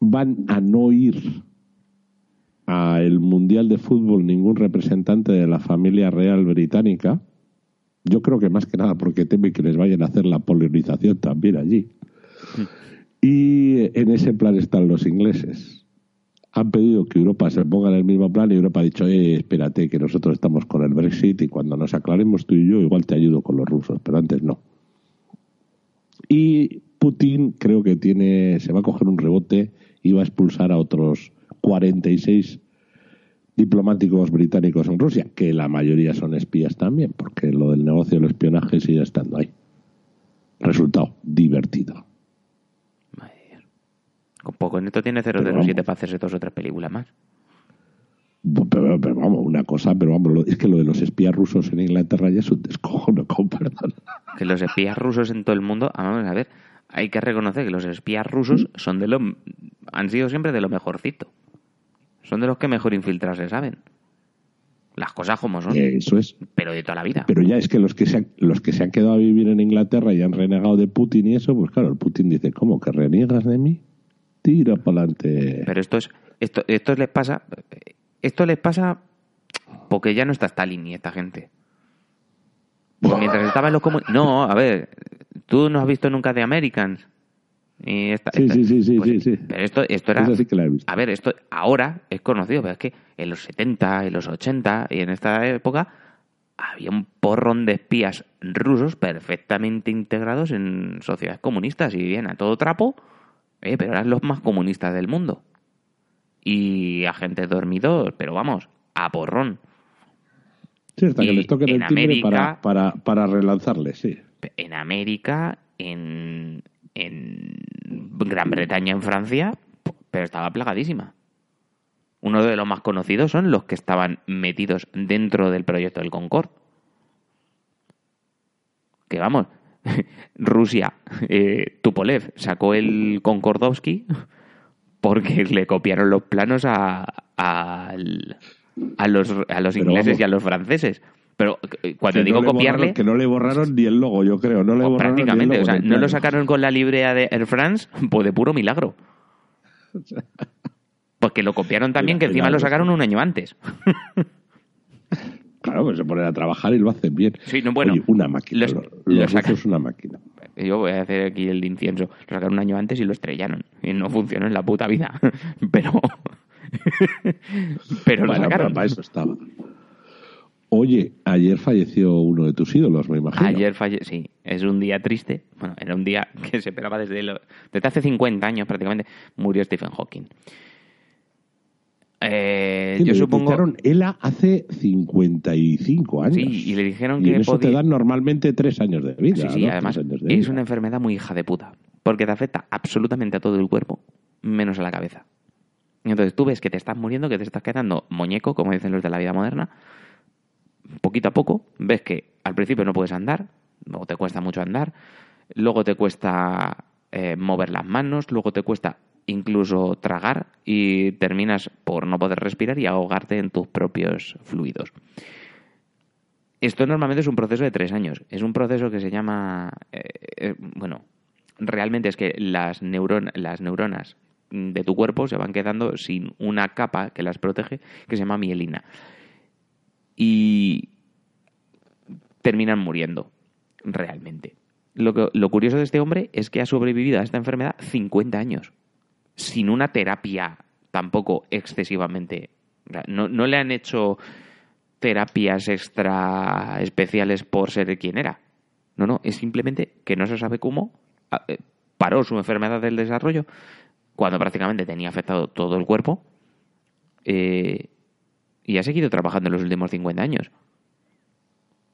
Van a no ir al Mundial de Fútbol ningún representante de la familia real británica. Yo creo que más que nada porque temen que les vayan a hacer la polinización también allí. Y en ese plan están los ingleses. Han pedido que Europa se ponga en el mismo plan y Europa ha dicho, eh, espérate, que nosotros estamos con el Brexit y cuando nos aclaremos tú y yo, igual te ayudo con los rusos, pero antes no. Y Putin creo que tiene, se va a coger un rebote y va a expulsar a otros 46 diplomáticos británicos en Rusia, que la mayoría son espías también, porque lo del negocio del espionaje sigue estando ahí. Resultado, divertido. Poco en esto tiene Pero 007 vamos. para hacerse dos o tres películas más. Pero, pero, vamos, una cosa, pero vamos, lo- es que lo de los espías rusos en Inglaterra ya es un descojono, con perdón. Que los espías rusos en todo el mundo, ah, vamos a ver, hay que reconocer que los espías rusos son de lo, han sido siempre de lo mejorcito. Son de los que mejor infiltrarse saben. Las cosas como son, Eso es. pero de toda la vida. Pero ya es que los que se han, los que se han quedado a vivir en Inglaterra y han renegado de Putin y eso, pues claro, el Putin dice, ¿cómo que reniegas de mí? Tira para adelante. Pero esto es, esto, esto les pasa, esto les pasa porque ya no está Stalin ni esta gente. Mientras estaban los comunistas, no, a ver, tú no has visto nunca The Americans. Y esta- Sí, esta- sí, sí, sí, pues, sí, sí. Pero esto, esto era, Esa sí que la he visto. a ver, esto ahora es conocido, pero es que en los 70, en los 80 y en esta época había un porrón de espías rusos perfectamente integrados en sociedades comunistas y vivían a todo trapo, eh, pero eran los más comunistas del mundo. Y agentes dormidos, pero vamos, a porrón. Sí, hasta que les toquen en el timbre América- para, para, para relanzarles, sí. En América, en, en Gran Bretaña, en Francia, pero estaba plagadísima. Uno de los más conocidos son los que estaban metidos dentro del proyecto del Concorde. Que vamos, Rusia, eh, Tupolev sacó el Concordovsky porque le copiaron los planos a, a los, a los ingleses vamos. y a los franceses. Pero eh, cuando digo no le copiarle, borraron- que no le borraron ni el logo, yo creo. No le pues borraron ni el prácticamente, logo o sea, no lo sacaron con la librea de Air France, pues de puro milagro. Porque lo copiaron también, que encima lo sacaron un año antes. Claro, pues se ponen a trabajar y lo hacen bien. Sí, no, bueno, Oye, una máquina. los- Los, lo los sacan. rusos una máquina. Yo voy a hacer aquí el incienso. Lo sacaron un año antes y lo estrellaron. Y no funcionó en la puta vida. Pero. Pero lo Bueno, sacaron. para eso estaba. Oye, ayer falleció uno de tus ídolos, me imagino. Ayer falle... Sí, es un día triste. Bueno, era un día que se esperaba desde, lo- desde hace 50 años prácticamente. Murió Stephen Hawking. Eh, yo le supongo. ELA hace 55 años. Sí, y le dijeron Y que en eso podía- te dan normalmente tres años de vida. Sí, además Tres años de es una enfermedad muy hija de puta. Porque te afecta absolutamente a todo el cuerpo, menos a la cabeza. Entonces tú ves que te estás muriendo, que te estás quedando muñeco, como dicen los de la vida moderna, poquito a poco, ves que al principio no puedes andar, luego te cuesta mucho andar, luego te cuesta eh, mover las manos, luego te cuesta incluso tragar y terminas por no poder respirar y ahogarte en tus propios fluidos. Esto normalmente es un proceso de tres años. Es un proceso que se llama, eh, eh, bueno, realmente es que las, las neuronas de tu cuerpo se van quedando sin una capa que las protege, que se llama mielina. Y terminan muriendo, realmente. Lo, que- lo curioso de este hombre es que ha sobrevivido a esta enfermedad 50 años, sin una terapia tampoco excesivamente... No, no le han hecho terapias extra especiales por ser quien era. No, no, es simplemente que no se sabe cómo ah, eh, paró su enfermedad del desarrollo cuando prácticamente tenía afectado todo el cuerpo eh, y ha seguido trabajando en los últimos 50 años.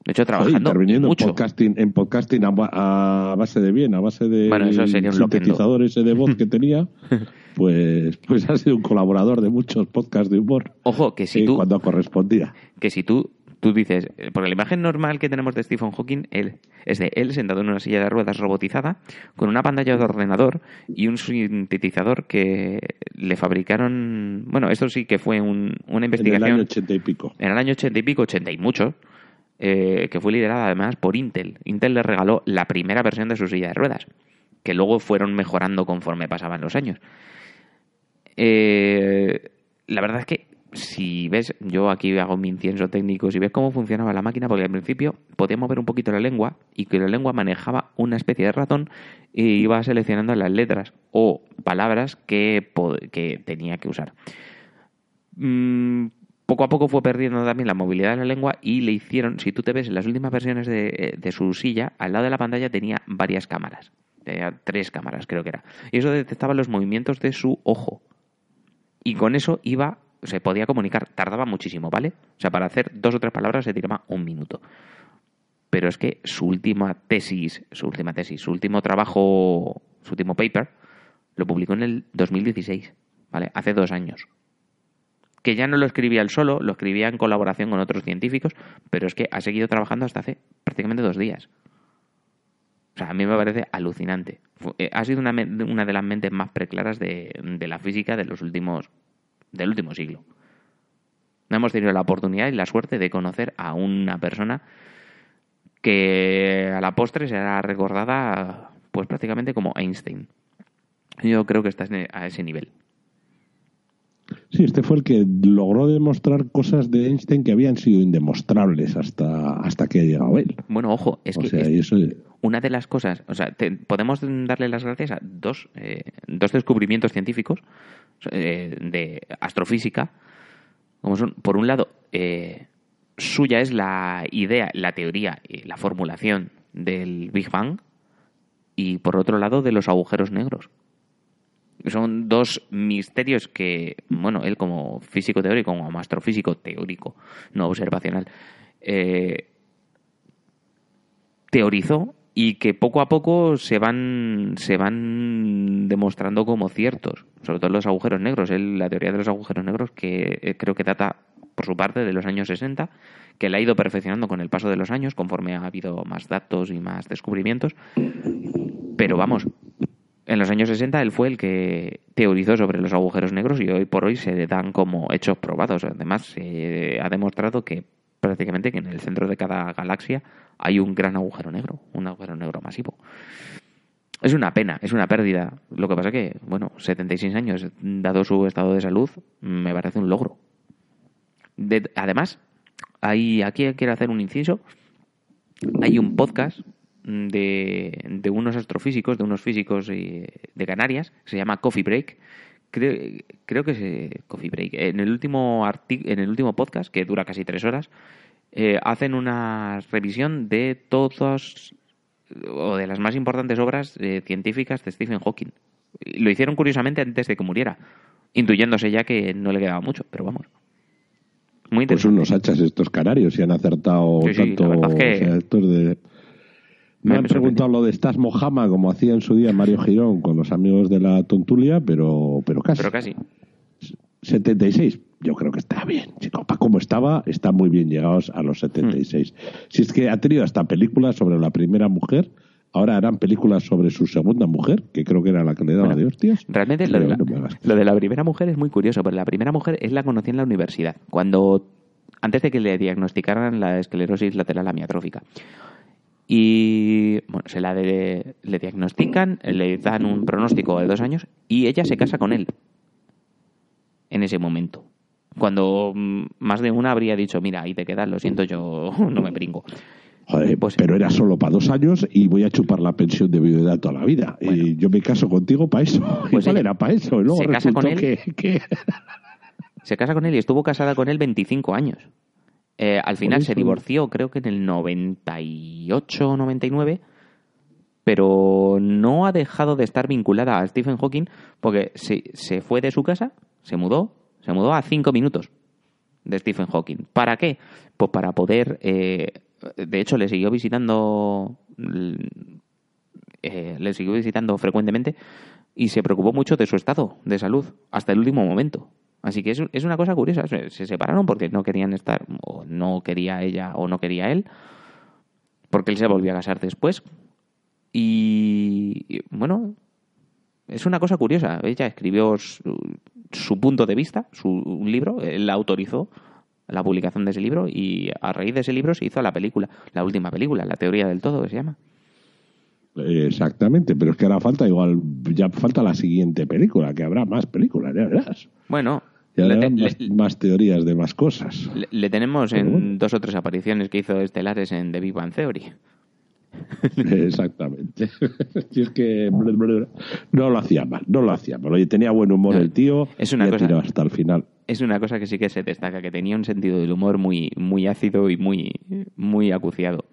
De hecho, Oye, trabajando interviniendo mucho. en podcasting, en podcasting a, a base de bien, a base de Bueno, eso sería un loquendo. sintetizador ese de voz que tenía, pues, pues ha sido un colaborador de muchos podcasts de humor Ojo, que si eh, tú, cuando correspondía. que si tú, tú dices, eh, porque la imagen normal que tenemos de Stephen Hawking él, es de él sentado en una silla de ruedas robotizada, con una pantalla de ordenador y un sintetizador que le fabricaron, bueno, esto sí que fue un- una En el investigación año ochenta y pico. en el año 80 y pico, 80 y mucho, eh, que fue liderada además por Intel. Intel le regaló la primera versión de su silla de ruedas, que luego fueron mejorando conforme pasaban los años. Eh, la verdad es que si ves, yo aquí hago mi incienso técnico, si ves cómo funcionaba la máquina, porque al principio podía mover un poquito la lengua y que la lengua manejaba una especie de ratón y iba seleccionando las letras o palabras que tenía que usar. Mm, poco a poco fue perdiendo también la movilidad de la lengua y le hicieron, si tú te ves en las últimas versiones de, de su silla, al lado de la pantalla tenía varias cámaras. Tenía tres cámaras, creo que era. Y eso detectaba los movimientos de su ojo. Y con eso iba, se podía comunicar. Tardaba muchísimo, ¿vale? O sea, para hacer dos o tres palabras se tiraba un minuto. Pero es que su última tesis, su última tesis, su último trabajo, su último paper, lo publicó en el 2016, ¿vale? Hace dos años. Que ya no lo escribía él solo, lo escribía en colaboración con otros científicos, pero es que ha seguido trabajando hasta hace prácticamente dos días. O sea, a mí me parece alucinante. Eh, ha sido una, una de las mentes más preclaras de, de, la física de los últimos, del último siglo. No hemos tenido la oportunidad y la suerte de conocer a una persona que a la postre será recordada pues prácticamente como Einstein. Yo creo que está a ese nivel. Sí, este fue el que logró demostrar cosas de Einstein que habían sido indemostrables hasta, hasta que ha llegado él. Bueno, ojo, es que una de las cosas, o sea, podemos darle las gracias a dos, eh, dos descubrimientos científicos eh, de astrofísica, como son, por un lado, eh, suya es la idea, la teoría, la formulación del Big Bang, y por otro lado, de los agujeros negros. Son dos misterios que, bueno, él como físico teórico, como astrofísico teórico, no observacional, eh, teorizó y que poco a poco se van, se van demostrando como ciertos, sobre todo los agujeros negros. La teoría de los agujeros negros, que eh, creo que data por su parte de los años 60, que la ha ido perfeccionando con el paso de los años, conforme ha habido más datos y más descubrimientos. Pero vamos, en los años 60 él fue el que teorizó sobre los agujeros negros y hoy por hoy se dan como hechos probados. Además, se ha demostrado que prácticamente que en el centro de cada galaxia hay un gran agujero negro, un agujero negro masivo. Es una pena, es una pérdida. Lo que pasa que, bueno, 76 años, dado su estado de salud, me parece un logro. además, hay, aquí quiero hacer un inciso. Hay un podcast de, unos astrofísicos, de unos físicos eh, de Canarias, se llama Coffee Break. Creo, creo que es eh, Coffee Break. En el último en el último podcast, que dura casi tres horas, eh, hacen una revisión de todos o de las más importantes obras científicas de Stephen Hawking. Lo hicieron curiosamente antes de que muriera, intuyéndose ya que no le quedaba mucho, pero vamos. Muy pues unos hachas estos canarios y han acertado tanto de me han preguntado lo de Stas Mojama, como hacía en su día Mario Girón con los amigos de la Tontulia, pero, pero casi. Pero casi. 76. Yo creo que está bien, chico. Para cómo estaba, está muy bien llegados a los 76. Hmm. Si es que ha tenido hasta películas sobre la primera mujer, ahora harán películas sobre su segunda mujer, que creo que era la que le daba de hostias. Realmente lo de, la, lo de, la, primera mujer es muy curioso, porque la primera mujer es la conocí en la universidad, cuando antes de que le diagnosticaran la esclerosis lateral amiotrófica. Y bueno, se la le diagnostican, le dan un pronóstico de dos años y ella se casa con él en ese momento. Cuando mm, más de una habría dicho, mira, ahí te quedas, lo siento, yo no me brinco. Joder, pues, pero era solo para dos años y voy a chupar la pensión de viudedad toda la vida. y yo me caso contigo para eso. Pues Igual era para eso. Y luego se casa con él. Que, Se casa con él y estuvo casada con él 25 años. Eh, al final se divorció, creo que en el 98 o 99, pero no ha dejado de estar vinculada a Stephen Hawking porque se, se fue de su casa, se mudó, se mudó a cinco minutos de Stephen Hawking. ¿Para qué? Pues para poder, eh, de hecho le siguió visitando, eh, le siguió visitando frecuentemente y se preocupó mucho de su estado de salud hasta el último momento. Así que es, es una cosa curiosa. Se, separaron porque no querían estar, o no quería ella, o no quería él, porque él se volvió a casar después. Y, bueno, es una cosa curiosa. Ella escribió su, punto de vista, su, un libro, él la autorizó la publicación de ese libro y a raíz de ese libro se hizo la película, la última película, La teoría del todo, que se llama. Exactamente, pero es que ahora falta igual, ya falta la siguiente película, que habrá más películas, ya verás. Bueno, más, teorías de más cosas. Le, tenemos en dos o tres apariciones que hizo estelares en The Big Bang Theory. Exactamente. si es que no lo hacía mal, no lo hacía mal. Oye, tenía buen humor el tío es una cosa, hasta el final. Es una cosa que sí que se destaca, que tenía un sentido del humor muy, muy ácido y muy, muy acuciado.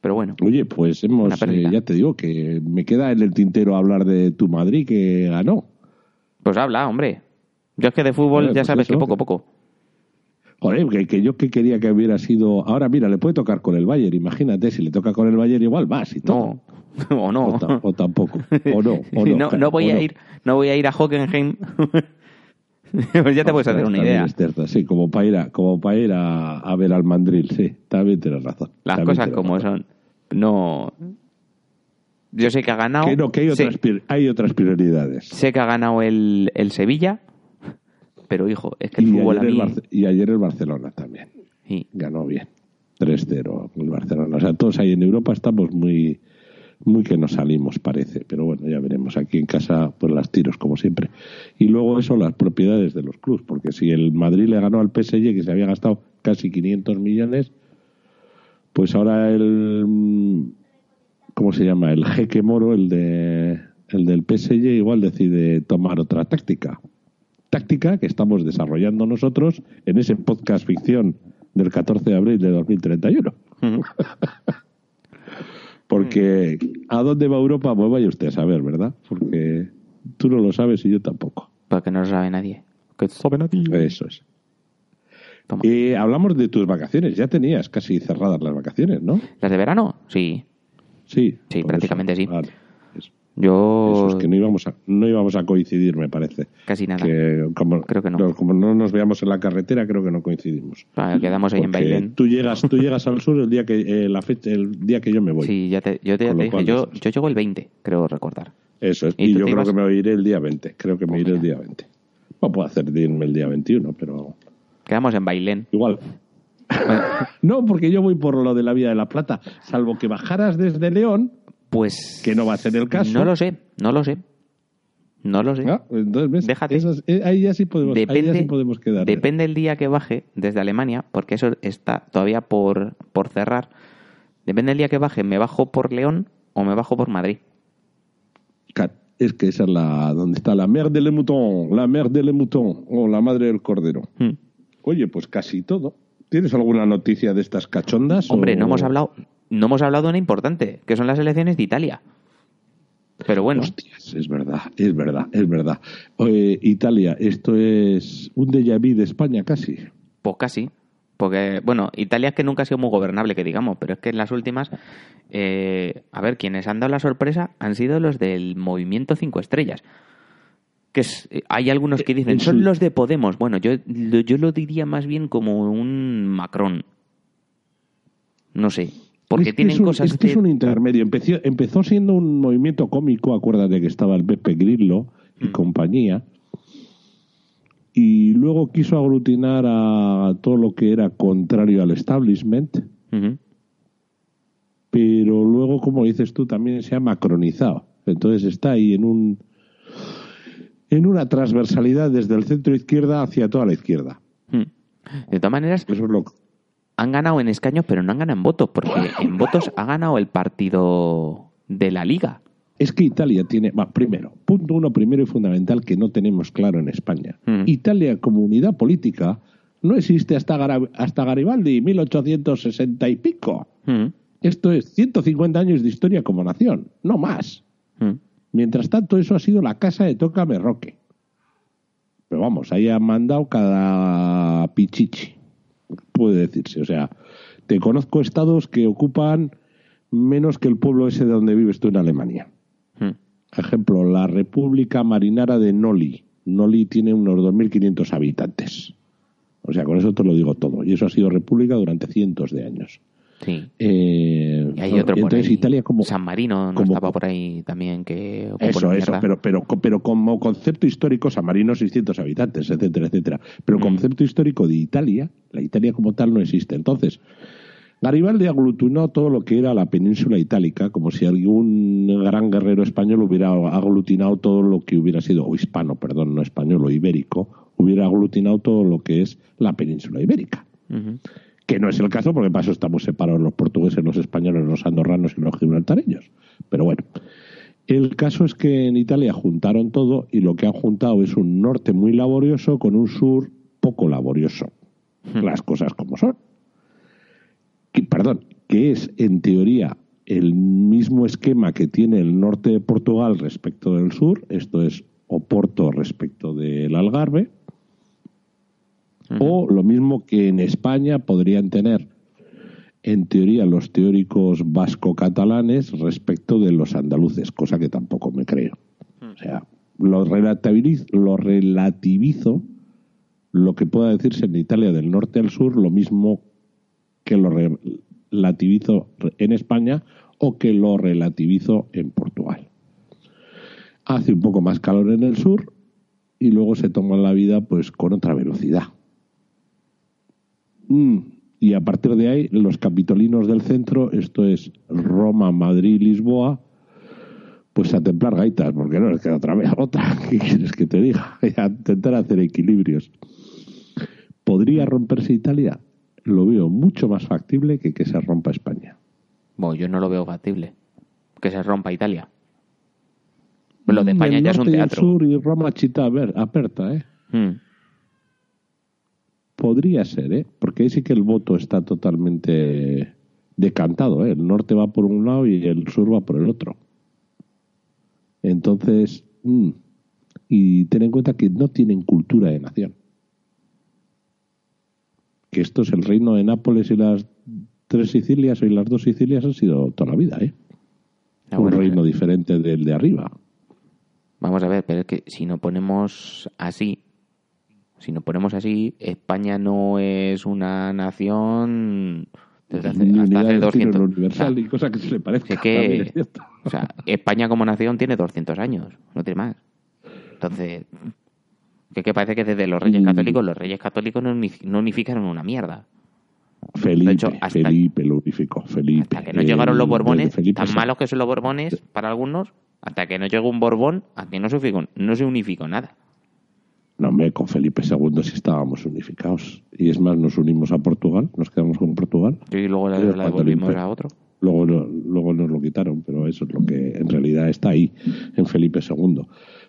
Pero bueno. Oye, pues hemos, eh, ya te digo que me queda en el tintero hablar de tu Madrid que ganó. Pues habla, hombre. Yo es que de fútbol ya pues sabes que poco a poco. Joder, que, que, yo que quería que hubiera sido. Ahora, mira, le puede tocar con el Bayern. Imagínate, si le toca con el Bayern, igual vas y todo. No, o no. O, tampoco. O no. no, no, voy a ir, no voy a ir a Hockenheim. pues ya te puedes hacer una idea. sí, como para ir, a, como para ir a, a ver al mandril, sí, también tienes razón. Las también cosas como razón. son. No. Yo sé que ha ganado. Que no, que hay sé- otras, pri- hay otras prioridades. sé que ha ganado el, el Sevilla, pero hijo, es que el Y fútbol a ayer, el mí. Barce- y ayer el Barcelona también. Sí. ganó bien. 3-0 el Barcelona. O sea, todos ahí en Europa estamos muy muy que nos salimos, parece. Pero bueno, ya veremos. Aquí en casa, pues las tiros, como siempre. Y luego eso, las propiedades de los clubes. Porque si el Madrid le ganó al PSG, que se había gastado casi 500 millones, pues ahora el... ¿Cómo se llama? El jeque moro, el, de, el del PSG, igual decide tomar otra táctica táctica que estamos desarrollando nosotros en ese podcast ficción del 14 de abril de 2031. Ujú. Porque ¿a dónde va Europa? Pues vaya usted a saber, ¿verdad? Porque tú no lo sabes y yo tampoco. Porque no lo sabe nadie. Que sabe nadie. Eso es. Toma. Eh, hablamos de tus vacaciones. Ya tenías casi cerradas las vacaciones, ¿no? ¿Las de verano? Sí. Sí. Sí, prácticamente sí. Vale. Eso, Yo. eso es que no íbamos, a, no íbamos a coincidir, me parece. Casi nada. Que como, Creo que no. Como no nos veamos en la carretera, creo que no coincidimos. Ah, quedamos ahí en Porque Bailén. Tú llegas, tú llegas al sur el día que eh, la fecha, el día que yo me voy. Sí, ya te, yo te, Con te dije, yo, yo llego el 20, creo recordar. Eso es. ¿Y Y, yo creo ibas? que me iré el día 20. Creo que me Pues iré el mira. día 20. No puedo hacer de irme el día 21, pero Quedamos en Bailén. igual. no, porque yo voy por lo de la Vía de la Plata. Salvo que bajaras desde León, Pues. que no va a ser el caso. No lo sé, no lo sé. No lo sé. Ah, entonces, ¿ves? Déjate. Esas- eh, ahí ya sí podemos, ahí ya Depende, sí podemos quedar. depende el día que baje desde Alemania, porque eso está todavía por, por cerrar. Depende el día que baje, ¿me bajo por León o me bajo por Madrid? Es que esa es la donde está la mer de le mouton, la mer de le mouton, o la madre del cordero. Hmm. Oye, pues casi todo. ¿Tienes alguna noticia de estas cachondas? Hombre, o- no hemos hablado, no hemos hablado de una importante, que son las elecciones de Italia. Pero bueno, Hostias, es verdad, es verdad, es verdad. Italia, esto es un déjà vu de España casi. pues casi. Porque, bueno, Italia es que nunca ha sido muy gobernable, que digamos, pero es que en las últimas, eh, a ver, quienes han dado la sorpresa han sido los del movimiento Cinco Estrellas. Que es, eh, hay algunos que dicen, en son los de Podemos. Bueno, yo, lo- yo lo diría más bien como un Macron. No sé. Porque tienen es un, cosas es que es un intermedio. Empezó, empezó siendo un movimiento cómico, acuérdate que estaba el Pepe Grillo y Mm. compañía. Y luego quiso aglutinar a todo lo que era contrario al establishment. Pero luego, como dices tú, también se ha macronizado. Entonces está ahí en un en una transversalidad desde el centro izquierda hacia toda la izquierda. Mm. De todas maneras, Eso es lo han ganado en escaños, pero no han ganado en votos, porque en votos ha ganado el partido de la Liga. es que Italia tiene, primero, punto uno primero y fundamental que no tenemos claro en España. Mm. Italia como unidad política no existe hasta, Gara- hasta Garibaldi, 1860 y pico. Mm. Esto es 150 años de historia como nación, no más. Mm. Mientras tanto, eso ha sido la casa de Tócame Roque. Pero vamos, ahí han mandado cada pichichi, puede decirse. O sea, te conozco estados que ocupan menos que el pueblo ese de donde vives tú en Alemania. Mm. Ejemplo, la República Marinara de Noli. Noli tiene unos 2.500 habitantes. O sea, con eso te lo digo todo. Y eso ha sido república durante cientos de años. Sí. Eh, Y hay otro por entonces ahí. Italia como San Marino no como- estaba por ahí también que eso, eso, pero, pero, pero como concepto histórico, San Marino 600 habitantes, etcétera, etcétera. Pero Mm. concepto histórico de Italia, la Italia como tal no existe. Entonces, Garibaldi aglutinó todo lo que era la península itálica, como si algún gran guerrero español hubiera aglutinado todo lo que hubiera sido, o hispano, perdón, no español, o ibérico, hubiera aglutinado todo lo que es la península ibérica. Que no es el caso, porque para eso estamos separados los portugueses, los españoles, los andorranos y los gibraltareños. Pero bueno, el caso es que en Italia juntaron todo y lo que han juntado es un norte muy laborioso con un sur poco laborioso. Las cosas como son. Que, perdón, que es en teoría el mismo esquema que tiene el norte de Portugal respecto del sur, esto es Oporto respecto del Algarve, o lo mismo que en España podrían tener, en teoría, los teóricos vasco-catalanes respecto de los andaluces, cosa que tampoco me creo. O sea, lo, relatabiliz- lo relativizo lo que pueda decirse en Italia del norte al sur, lo mismo que lo relativizo en España o que lo relativizo en Portugal. Hace un poco más calor en el sur y luego se toma la vida pues con otra velocidad. Mm, y a partir de ahí, los capitolinos del centro, esto es Roma, Madrid, Lisboa, pues a templar gaitas, porque no les queda otra vez otra. ¿Qué quieres que te diga? A intentar hacer equilibrios. ¿Podría romperse Italia? Lo veo mucho más factible que que se rompa España. Bueno, yo no lo veo factible. Que se rompa Italia. Lo de España ya es un teatro. Y el sur y Roma chita ver, aperta, ¿eh? Mm. Podría ser, ¿eh? Porque ahí sí que el voto está totalmente decantado, ¿eh? El norte va por un lado y el sur va por el otro. Entonces, mm, y ten en cuenta que no tienen cultura de nación. Que esto es el reino de Nápoles y las tres Sicilias y las dos Sicilias han sido toda la vida, ¿eh? Ah, un reino diferente del de arriba. Vamos a ver, pero es que si nos ponemos así, si nos ponemos así, España no es una nación desde hace, Ni hasta hace de destino 200. universal o sea, y cosa que se le parezca. es que- es o sea, España como nación tiene 200 años, no tiene más. Entonces, que, que parece que desde los reyes Mm. católicos, los reyes católicos no, uni- no unificaron una mierda. Felipe, hecho, hasta- Felipe lo unificó. Felipe. Hasta que no llegaron los Borbones, Felipe tan malos que son los Borbones para algunos, hasta que no llegó un Borbón, aquí no se unificó, no se unificó nada. No, hombre, con Felipe II sí estábamos unificados. Y es más, nos unimos a Portugal, nos quedamos con Portugal. Y luego la, devolvimos a otro. Luego, luego nos lo quitaron, pero eso es lo que en realidad está ahí, en Felipe II.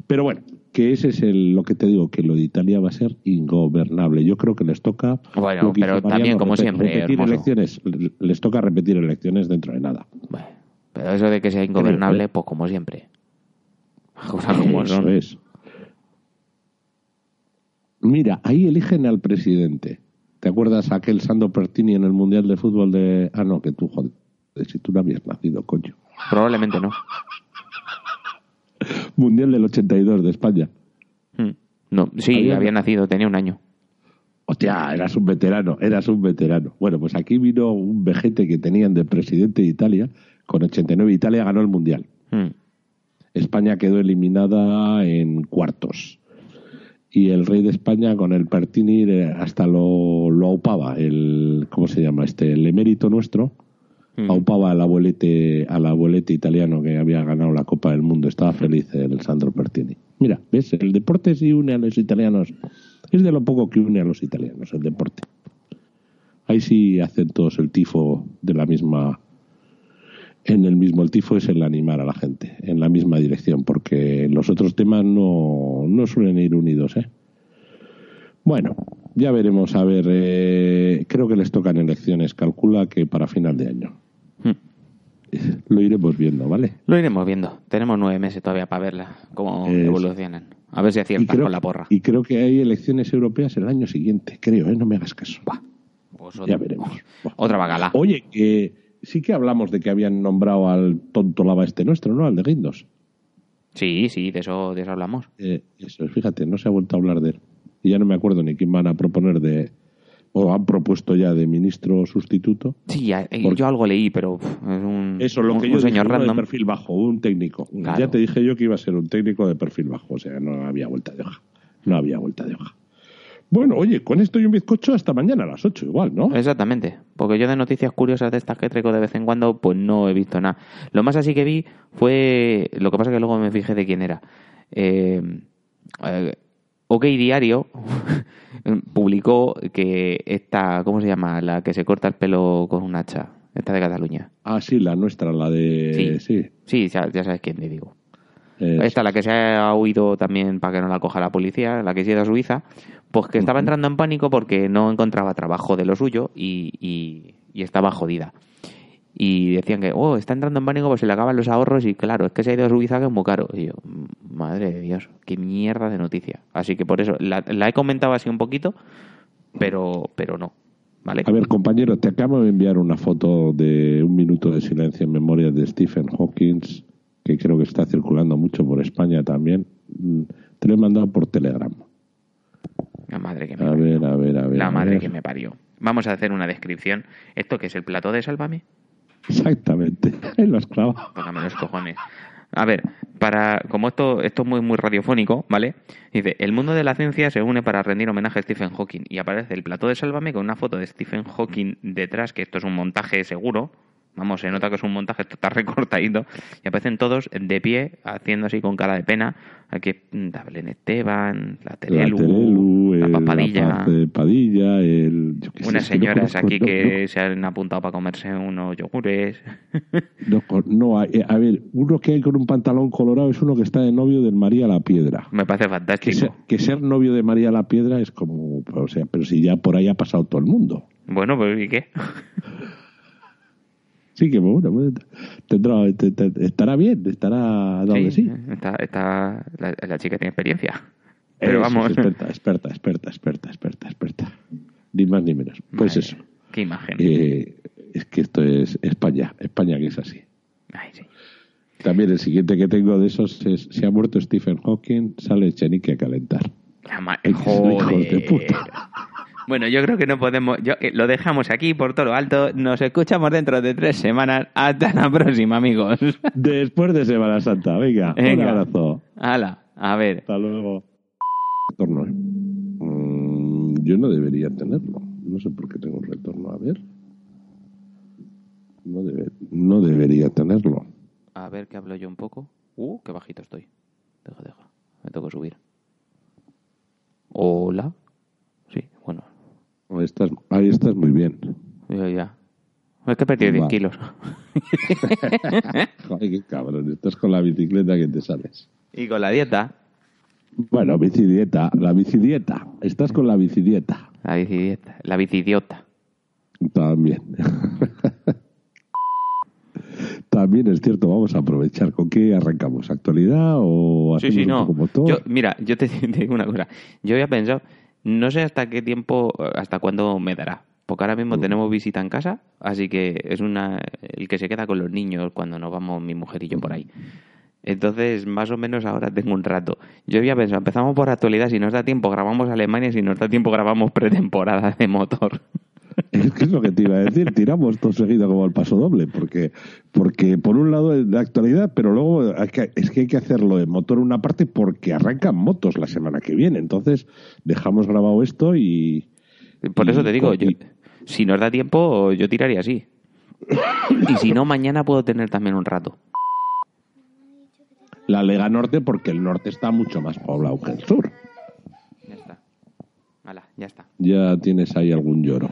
Pero bueno, que ese es el, lo que te digo, que lo de Italia va a ser ingobernable. Yo creo que les toca. Bueno, pero también, como siempre, repetir elecciones. Les toca repetir elecciones dentro de nada. Bueno, pero eso de que sea ingobernable, pues como siempre. Como Eso son. es. Mira, ahí eligen al presidente. ¿Te acuerdas aquel Sandro Pertini en el Mundial de Fútbol de... Ah, no, que tú, joder, si tú no habías nacido, coño. Probablemente no. Mundial del 82 de España. Mm. No, sí, Había- había nacido, tenía un año. Hostia, eras un veterano, eras un veterano. Bueno, pues aquí vino un vejete que tenían de presidente de Italia. Con 89 Italia ganó el Mundial. Mm. España quedó eliminada en cuartos. Y el rey de España con el Pertini eh, hasta lo, lo aupaba, el, ¿cómo se llama? Este, el emérito nuestro, Mm. aupaba al abuelete, al abuelete italiano que había ganado la Copa del Mundo. Estaba feliz el Sandro Pertini. Mira, ¿ves? El deporte sí une a los italianos. Es de lo poco que une a los italianos, el deporte. Ahí sí hacen todos el tifo de la misma en el mismo el tifo es el animar a la gente en la misma dirección porque los otros temas no, no suelen ir unidos ¿eh? bueno ya veremos a ver eh, creo que les tocan elecciones calcula que para final de año Mm. lo iremos viendo vale Lo iremos viendo. Tenemos nueve meses todavía para verla, cómo evolucionan. A ver si aciertan creo, con la porra. y creo que hay elecciones europeas el año siguiente creo ¿eh? no me hagas caso Pues ya otra, veremos otra bacala. oye que sí que hablamos de que habían nombrado al tonto lava este nuestro no al de Guindos Sí, sí, de eso, de eso hablamos. Eh, eso, fíjate, no se ha vuelto a hablar de él. Y ya no me acuerdo ni quién van a proponer de. O han propuesto ya de ministro sustituto. Sí, eh, Porque- yo algo leí, pero uf, es un, Eso, lo un- que un yo dije, señor de perfil bajo, un técnico. Claro. Ya te dije yo que iba a ser un técnico de perfil bajo, o sea, no había vuelta de hoja. No había vuelta de hoja. Bueno, oye, con esto y un bizcocho hasta mañana a las 8 igual, ¿no? Exactamente, porque yo de noticias curiosas de estas que traigo de vez en cuando, pues no he visto nada. Lo más así que vi fue, lo que pasa que luego me fijé de quién era. Eh, eh, OK Diario publicó que esta, ¿cómo se llama? La que se corta el pelo con un hacha, esta de Cataluña. Ah, sí, la nuestra, la de. Sí. Sí. Sí, ya, ya sabes quién te digo. Eh, Esta, la que se ha huido también para que no la coja la policía, la que se ha ido a Suiza, pues que estaba entrando en pánico porque no encontraba trabajo de lo suyo y, y- y estaba jodida. Y decían que, oh, está entrando en pánico pues se le acaban los ahorros y claro, es que se ha ido a Suiza que es muy caro. Y yo, "Mm, madre de Dios, qué mierda de noticia. Así que por eso, la, la he comentado así un poquito, pero, pero no. ¿Vale? A ver, compañero, te acabo de enviar una foto de un minuto de silencio en memoria de Stephen Hawking, que creo que está circulando mucho por España también. Mm, Te lo he mandado por Telegram. La madre que me A parió. ver, a ver, a ver. La madre ver. que me parió. Vamos a hacer una descripción. ¿Esto qué es el plató de Sálvame? Exactamente. Lo has clavado. Tócame los cojones. A ver, para como esto esto es muy muy radiofónico, ¿vale? Dice, el mundo de la ciencia se une para rendir homenaje a Stephen Hawking y aparece el plató de Sálvame con una foto de Stephen Hawking detrás, que esto es un montaje seguro. Vamos, se nota que es un montaje, está recortadito. Y aparecen todos de pie, haciendo así con cara de pena. Aquí está Belén Esteban, la La Terelu, Terelu, la el- Papadilla. De Padilla, el... yo qué sé, Unas es que no señoras conozco- aquí no- que se han apuntado para comerse unos yogures. No, no, no, a, a ver, uno que hay con un pantalón colorado es uno que está de novio de María la Piedra. Me parece Que fantástico. ser, que ser novio de María la Piedra es como, o sea, pero si ya por ahí ha pasado todo el mundo. Bueno, pues ¿y qué? Sí, que bueno, tendrá, te- te- estará bien, estará dado sí. Está, está, la, la chica tiene experiencia. Pero Eso, vamos. Experta, experta, experta, experta, experta, experta. Ni más ni menos. Pues Madre, eso. Qué imagen. Eh, es que esto es España, España que es así. Ay, sí. También el siguiente que tengo de esos es, si ha muerto Stephen Hawking, sale Chenique a calentar. La son hijos de Joder. puta. Bueno, yo creo que no podemos. Yo, eh, lo dejamos aquí por todo lo alto. Nos escuchamos dentro de tres semanas. Hasta la próxima, amigos. Después de Semana Santa, venga, un abrazo. Hala, a ver. Hasta luego. Retorno. ¿eh? Mm, yo no debería tenerlo. No sé por qué tengo un retorno. A ver. No, debe- no debería tenerlo. A ver que hablo yo un poco. Uh, qué bajito estoy. Deja, deja. Me tengo que subir. Hola. Estás, ahí estás muy bien. Ya, ya. Es que he perdido 10 Va. kilos. Joder, qué cabrón. Estás con la bicicleta que te sales. Y con la dieta. Bueno, bicidieta. La bicidieta. Estás con la bicidieta. La bicidieta. La bicidiota. También. También es cierto, vamos a aprovechar. ¿Con qué arrancamos? ¿Actualidad o Sí, sí, no. poco motor? Yo, mira, yo te, te digo una cosa. Yo había pensado, no sé hasta qué tiempo, hasta cuándo me dará. Porque ahora Mm. mismo tenemos visita en casa, así que es una el que se queda con los niños cuando nos vamos mi mujer y yo por ahí. Entonces, más o menos ahora tengo un rato. Yo había pensado, empezamos por actualidad, si nos da tiempo grabamos Alemania, si nos da tiempo grabamos pretemporada de motor. Es que es lo que te iba a decir, tiramos todo seguido como el paso doble, porque, porque por un lado es de actualidad, pero luego hay que- es que hay que hacerlo en motor una parte porque arrancan motos la semana que viene. Entonces dejamos grabado esto y... Por Y eso te digo, yo, si nos da tiempo, yo tiraría así. Y si no, mañana puedo tener también un rato. La Lega Norte porque el norte está mucho más poblado que el sur. Ya está. Hala, ya está. Ya tienes ahí algún lloro.